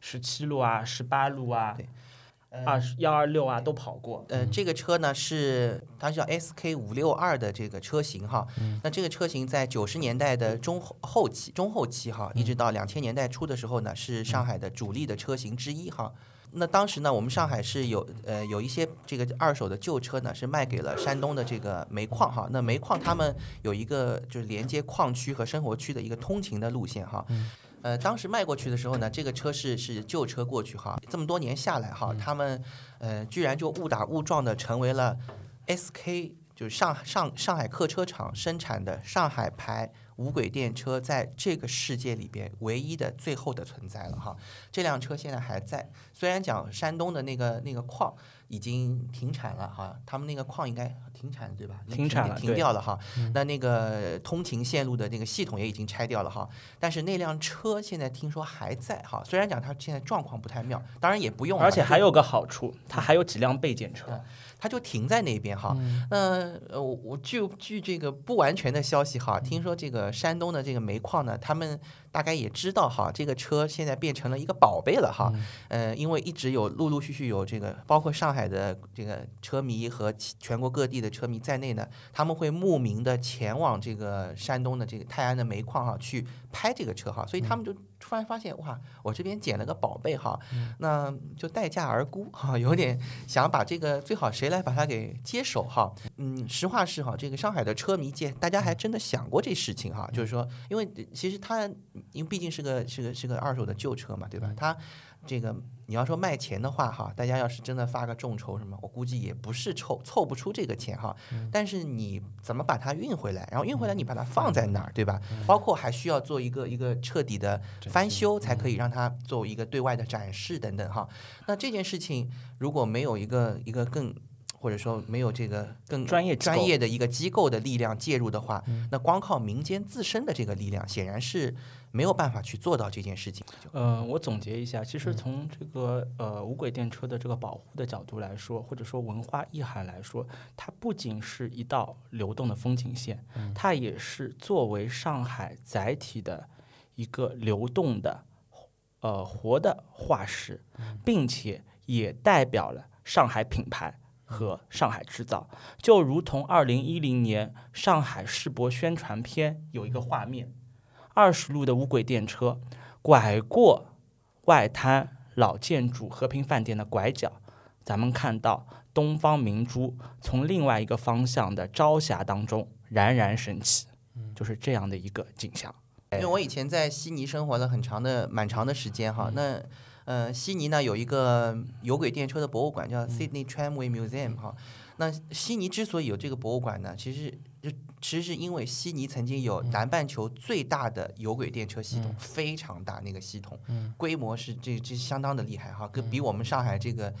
Speaker 1: 十七路啊，十八路啊，二十幺二六啊都跑过。
Speaker 2: 呃，这个车呢是它叫 SK 五六二的这个车型哈。那这个车型在九十年代的中后后期、中后期哈，一直到两千年代初的时候呢，是上海的主力的车型之一哈。那当时呢，我们上海是有呃有一些这个二手的旧车呢，是卖给了山东的这个煤矿哈。那煤矿他们有一个就是连接矿区和生活区的一个通勤的路线哈。呃，当时卖过去的时候呢，这个车是是旧车过去哈，这么多年下来哈，他们呃居然就误打误撞的成为了 SK。就是上上上海客车厂生产的上海牌无轨电车，在这个世界里边唯一的最后的存在了哈。这辆车现在还在，虽然讲山东的那个那个矿已经停产了哈，他们那个矿应该停产对吧？
Speaker 1: 停产了，
Speaker 2: 停掉了哈。那那个通勤线路的那个系统也已经拆掉了哈。但是那辆车现在听说还在哈，虽然讲它现在状况不太妙，当然也不用。
Speaker 1: 而且还有个好处，它还有几辆备件车。
Speaker 2: 它就停在那边哈，那呃，我据据这个不完全的消息哈，听说这个山东的这个煤矿呢，他们大概也知道哈，这个车现在变成了一个宝贝了哈，呃，因为一直有陆陆续续有这个，包括上海的这个车迷和全国各地的车迷在内呢，他们会慕名的前往这个山东的这个泰安的煤矿哈去拍这个车哈，所以他们就。突然发现哇，我这边捡了个宝贝哈，那就待价而沽哈，[LAUGHS] 有点想把这个最好谁来把它给接手哈。嗯，实话是哈，这个上海的车迷界，大家还真的想过这事情哈，就是说，因为其实它因为毕竟是个是个是个二手的旧车嘛，对吧？它。这个你要说卖钱的话哈，大家要是真的发个众筹什么，我估计也不是凑凑不出这个钱哈。但是你怎么把它运回来？然后运回来你把它放在哪儿，对吧？包括还需要做一个一个彻底的翻修，才可以让它作为一个对外的展示等等哈。那这件事情如果没有一个一个更或者说没有这个更
Speaker 1: 专业
Speaker 2: 专业的一个机构的力量介入的话，那光靠民间自身的这个力量，显然是。没有办法去做到这件事情。
Speaker 1: 呃，我总结一下，其实从这个呃无轨电车的这个保护的角度来说，或者说文化意涵来说，它不仅是一道流动的风景线，它也是作为上海载体的一个流动的呃活的化石，并且也代表了上海品牌和上海制造。就如同二零一零年上海世博宣传片有一个画面。二十路的无轨电车拐过外滩老建筑和平饭店的拐角，咱们看到东方明珠从另外一个方向的朝霞当中冉冉升起，就是这样的一个景象。
Speaker 2: 因为我以前在悉尼生活了很长的、蛮长的时间哈，那呃，悉尼呢有一个有轨电车的博物馆叫 Sydney Tramway Museum 哈。那悉尼之所以有这个博物馆呢，其实就其实是因为悉尼曾经有南半球最大的有轨电车系统，非常大那个系统，规模是这这相当的厉害哈，跟比我们上海这个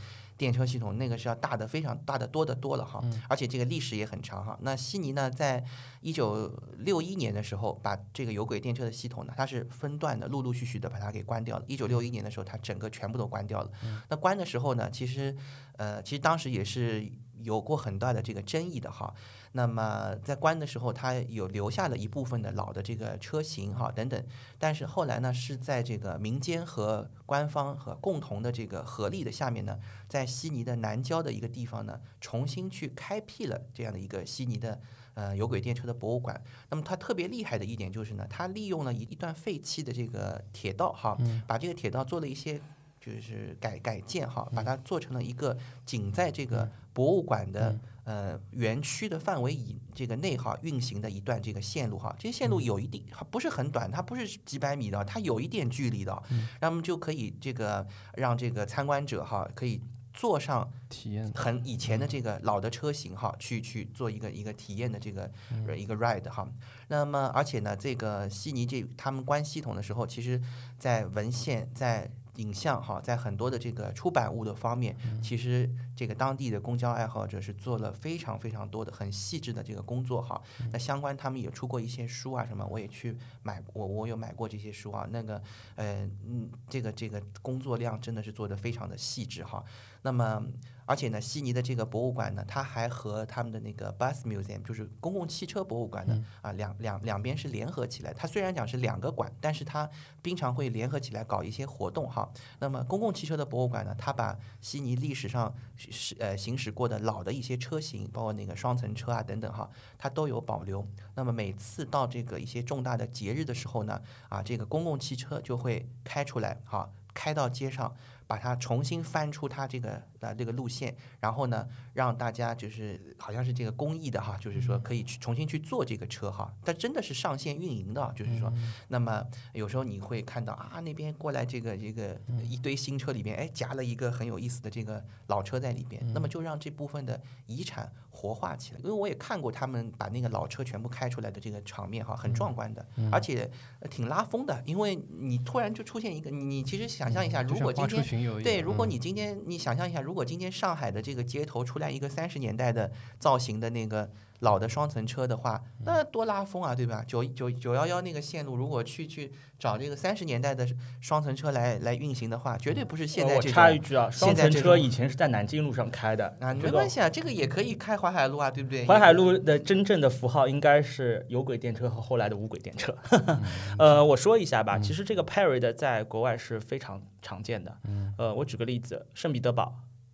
Speaker 2: 电车系统那个是要大的非常大的多的多了哈，而且这个历史也很长哈。那悉尼呢，在一九六一年的时候，把这个有轨电车的系统呢，它是分段的，陆陆续续的把它给关掉了。一九六一年的时候，它整个全部都关掉了。那关的时候呢，其实呃，其实当时也是。有过很大的这个争议的哈，那么在关的时候，它有留下了一部分的老的这个车型哈等等，但是后来呢，是在这个民间和官方和共同的这个合力的下面呢，在悉尼的南郊的一个地方呢，重新去开辟了这样的一个悉尼的呃有轨电车的博物馆。那么它特别厉害的一点就是呢，它利用了一一段废弃的这个铁道哈，把这个铁道做了一些。就是改改建哈，把它做成了一个仅在这个博物馆的呃园区的范围以这个内哈运行的一段这个线路哈，这些线路有一定不是很短，它不是几百米的，它有一点距离的，那么就可以这个让这个参观者哈可以坐上
Speaker 4: 体验
Speaker 2: 很以前的这个老的车型哈，去去做一个一个体验的这个一个 ride 哈。那么而且呢，这个悉尼这他们关系统的时候，其实在文献在。影像哈，在很多的这个出版物的方面，其实这个当地的公交爱好者是做了非常非常多的很细致的这个工作哈。那相关他们也出过一些书啊什么，我也去买，我我有买过这些书啊。那个呃嗯，这个这个工作量真的是做的非常的细致哈。那么。而且呢，悉尼的这个博物馆呢，它还和他们的那个 Bus Museum，就是公共汽车博物馆呢，啊，两两两边是联合起来。它虽然讲是两个馆，但是它经常会联合起来搞一些活动哈。那么公共汽车的博物馆呢，它把悉尼历史上是呃行驶过的老的一些车型，包括那个双层车啊等等哈，它都有保留。那么每次到这个一些重大的节日的时候呢，啊，这个公共汽车就会开出来哈。开到街上，把它重新翻出它这个呃这个路线，然后呢，让大家就是好像是这个公益的哈，就是说可以去重新去做这个车哈，但真的是上线运营的，就是说，那么有时候你会看到啊那边过来这个这个一堆新车里边，哎夹了一个很有意思的这个老车在里边，那么就让这部分的遗产活化起来。因为我也看过他们把那个老车全部开出来的这个场面哈，很壮观的，而且呃挺拉风的，因为你突然就出现一个，你你其实想象一下，如果今天对，如果你今天你想象一下，如果今天上海的这个街头出来一个三十年代的造型的那个老的双层车的话，那多拉风啊，对吧？九九九幺幺那个线路，如果去去找这个三十年代的双层车来来运行的话，绝对不是现在这种。
Speaker 1: 我插一句啊，双层车以前是在南京路上开的
Speaker 2: 啊，没关系啊，这个也可以开淮海路啊，对不对？
Speaker 1: 淮海路的真正的符号应该是有轨电车和后来的无轨电车。[LAUGHS] [LAUGHS] 呃，我说一下吧，其实这个 Parade 在国外是非常常见的。呃，我举个例子，圣彼得堡。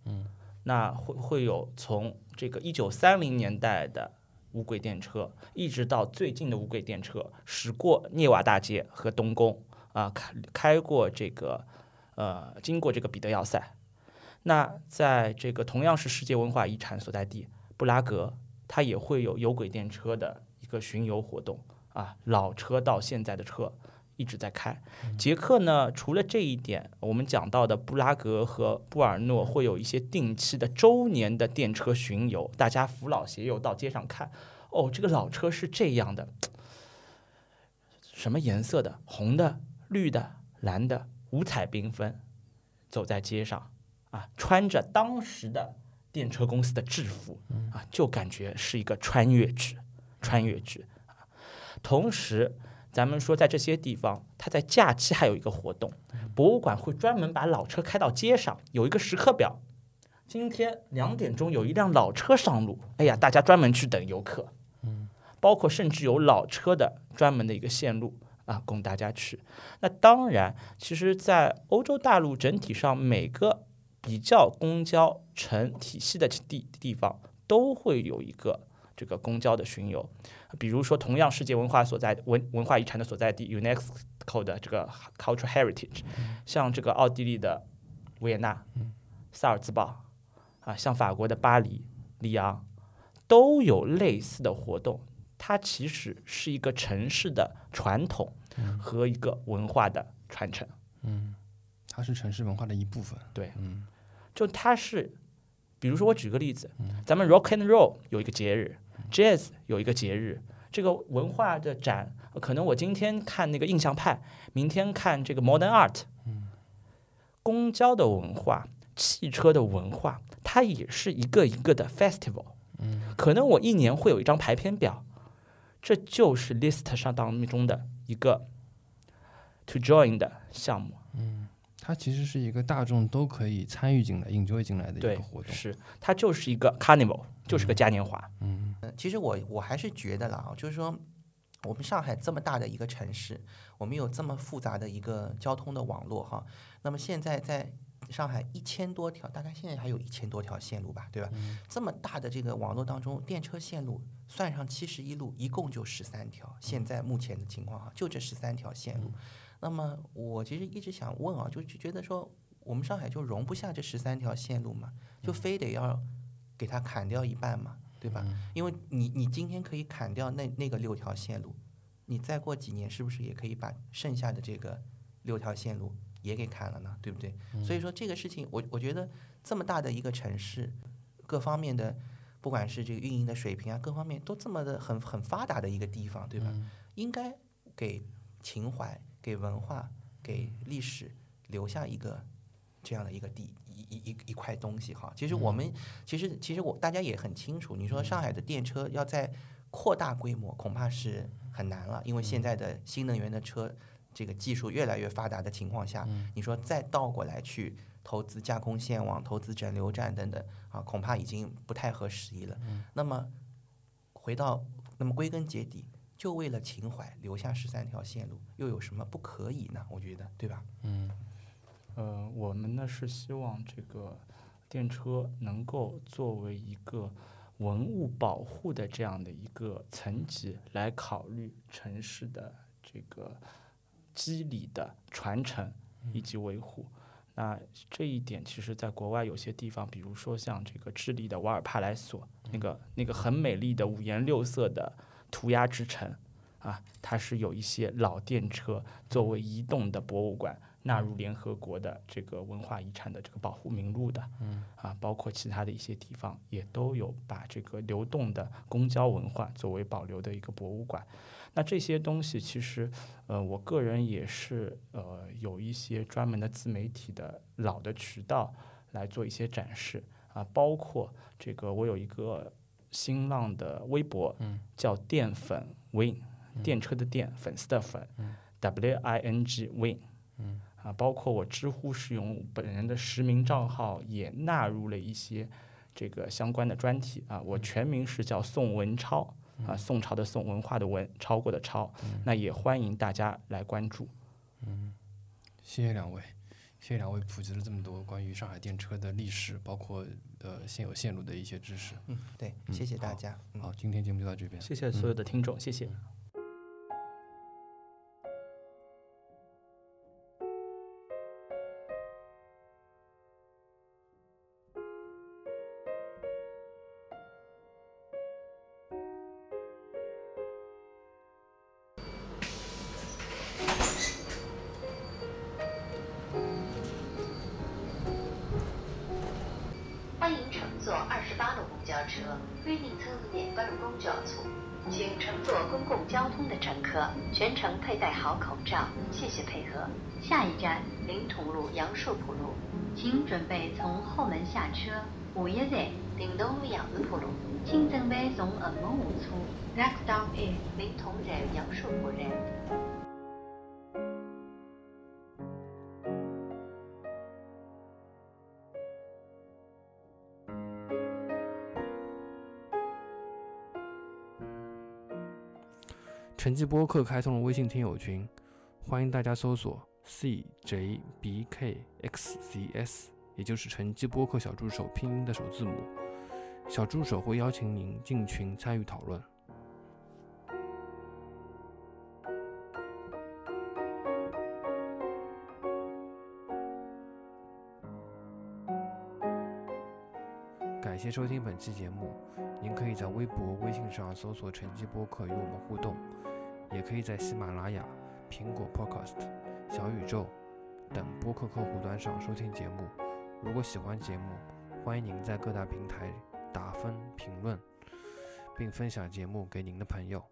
Speaker 1: 嗯那会会有从这个一九三零年代的无轨电车，一直到最近的无轨电车，驶过涅瓦大街和东宫啊，开开过这个呃，经过这个彼得要塞。那在这个同样是世界文化遗产所在地布拉格，它也会有有轨电车的一个巡游活动啊，老车到现在的车。一直在开，捷克呢？除了这一点，我们讲到的布拉格和布尔诺会有一些定期的周年的电车巡游，大家扶老携幼到街上看。哦，这个老车是这样的，什么颜色的？红的、绿的、蓝的，五彩缤纷，走在街上啊，穿着当时的电车公司的制服啊，就感觉是一个穿越剧，穿越剧啊，同时。咱们说，在这些地方，它在假期还有一个活动，博物馆会专门把老车开到街上，有一个时刻表。今天两点钟有一辆老车上路，哎呀，大家专门去等游客。嗯，包括甚至有老车的专门的一个线路啊，供大家去。那当然，其实，在欧洲大陆整体上，每个比较公交城体系的地地方，都会有一个这个公交的巡游。比如说，同样世界文化所在文文化遗产的所在地 UNESCO 的这个 Cultural Heritage，像这个奥地利的维也纳、萨尔茨堡啊，像法国的巴黎、里昂，都有类似的活动。它其实是一个城市的传统和一个文化的传承。
Speaker 4: 嗯，它是城市文化的一部分。
Speaker 1: 对，嗯，就它是，比如说我举个例子，咱们 Rock and Roll 有一个节日。Jazz 有一个节日，这个文化的展，可能我今天看那个印象派，明天看这个 Modern Art。公交的文化、汽车的文化，它也是一个一个的 Festival。可能我一年会有一张排片表，这就是 List 上当中的一个 To Join 的项目。
Speaker 4: 嗯，它其实是一个大众都可以参与进来、enjoy 进来的一个活动。
Speaker 1: 是，它就是一个 Carnival。就是个嘉年华。
Speaker 2: 嗯，其实我我还是觉得了啊，就是说，我们上海这么大的一个城市，我们有这么复杂的一个交通的网络哈。那么现在在上海一千多条，大概现在还有一千多条线路吧，对吧？这么大的这个网络当中，电车线路算上七十一路，一共就十三条。现在目前的情况哈，就这十三条线路。那么我其实一直想问啊，就就觉得说，我们上海就容不下这十三条线路嘛，就非得要。给它砍掉一半嘛，对吧？因为你你今天可以砍掉那那个六条线路，你再过几年是不是也可以把剩下的这个六条线路也给砍了呢？对不对？所以说这个事情，我我觉得这么大的一个城市，各方面的不管是这个运营的水平啊，各方面都这么的很很发达的一个地方，对吧？应该给情怀、给文化、给历史留下一个这样的一个地。一一一块东西哈，其实我们其实其实我大家也很清楚，你说上海的电车要在扩大规模，恐怕是很难了，因为现在的新能源的车这个技术越来越发达的情况下，你说再倒过来去投资架空线网、投资整流站等等啊，恐怕已经不太合时宜了。那么回到那么归根结底，就为了情怀留下十三条线路，又有什么不可以呢？我觉得，对吧？
Speaker 1: 嗯。呃，我们呢是希望这个电车能够作为一个文物保护的这样的一个层级来考虑城市的这个机理的传承以及维护。那这一点其实在国外有些地方，比如说像这个智利的瓦尔帕莱索，那个那个很美丽的五颜六色的涂鸦之城，啊，它是有一些老电车作为移动的博物馆纳入联合国的这个文化遗产的这个保护名录的，
Speaker 4: 嗯，
Speaker 1: 啊，包括其他的一些地方也都有把这个流动的公交文化作为保留的一个博物馆。那这些东西其实，呃，我个人也是呃有一些专门的自媒体的老的渠道来做一些展示啊，包括这个我有一个新浪的微博，
Speaker 4: 嗯，
Speaker 1: 叫淀粉 Win，电车的电，粉丝的粉，W I N G Win，
Speaker 4: 嗯，
Speaker 1: 啊，包括我知乎是用本人的实名账号也纳入了一些这个相关的专题啊，我全名是叫宋文超。啊，宋朝的宋，文化的文，超过的超，那也欢迎大家来关注。
Speaker 4: 嗯谢谢两位，谢谢两位普及了这么多关于上海电车的历史，包括呃现有线路的一些知识。
Speaker 2: 嗯，对，谢谢大家。嗯
Speaker 4: 好，今天节目就到这边。
Speaker 1: 谢谢所有的听众，谢谢。
Speaker 3: 请准备从后门下车。下一站临潼路杨树浦路，请准备从后门下车。Next stop is 临潼站杨树浦站。
Speaker 4: 晨记播客开通了微信听友群，欢迎大家搜索 CJBKXCS，也就是晨记播客小助手拼音的首字母。小助手会邀请您进群参与讨论。感谢收听本期节目，您可以在微博、微信上搜索“晨记播客”与我们互动，也可以在喜马拉雅、苹果 Podcast、小宇宙等播客客户端上收听节目。如果喜欢节目，欢迎您在各大平台打分、评论，并分享节目给您的朋友。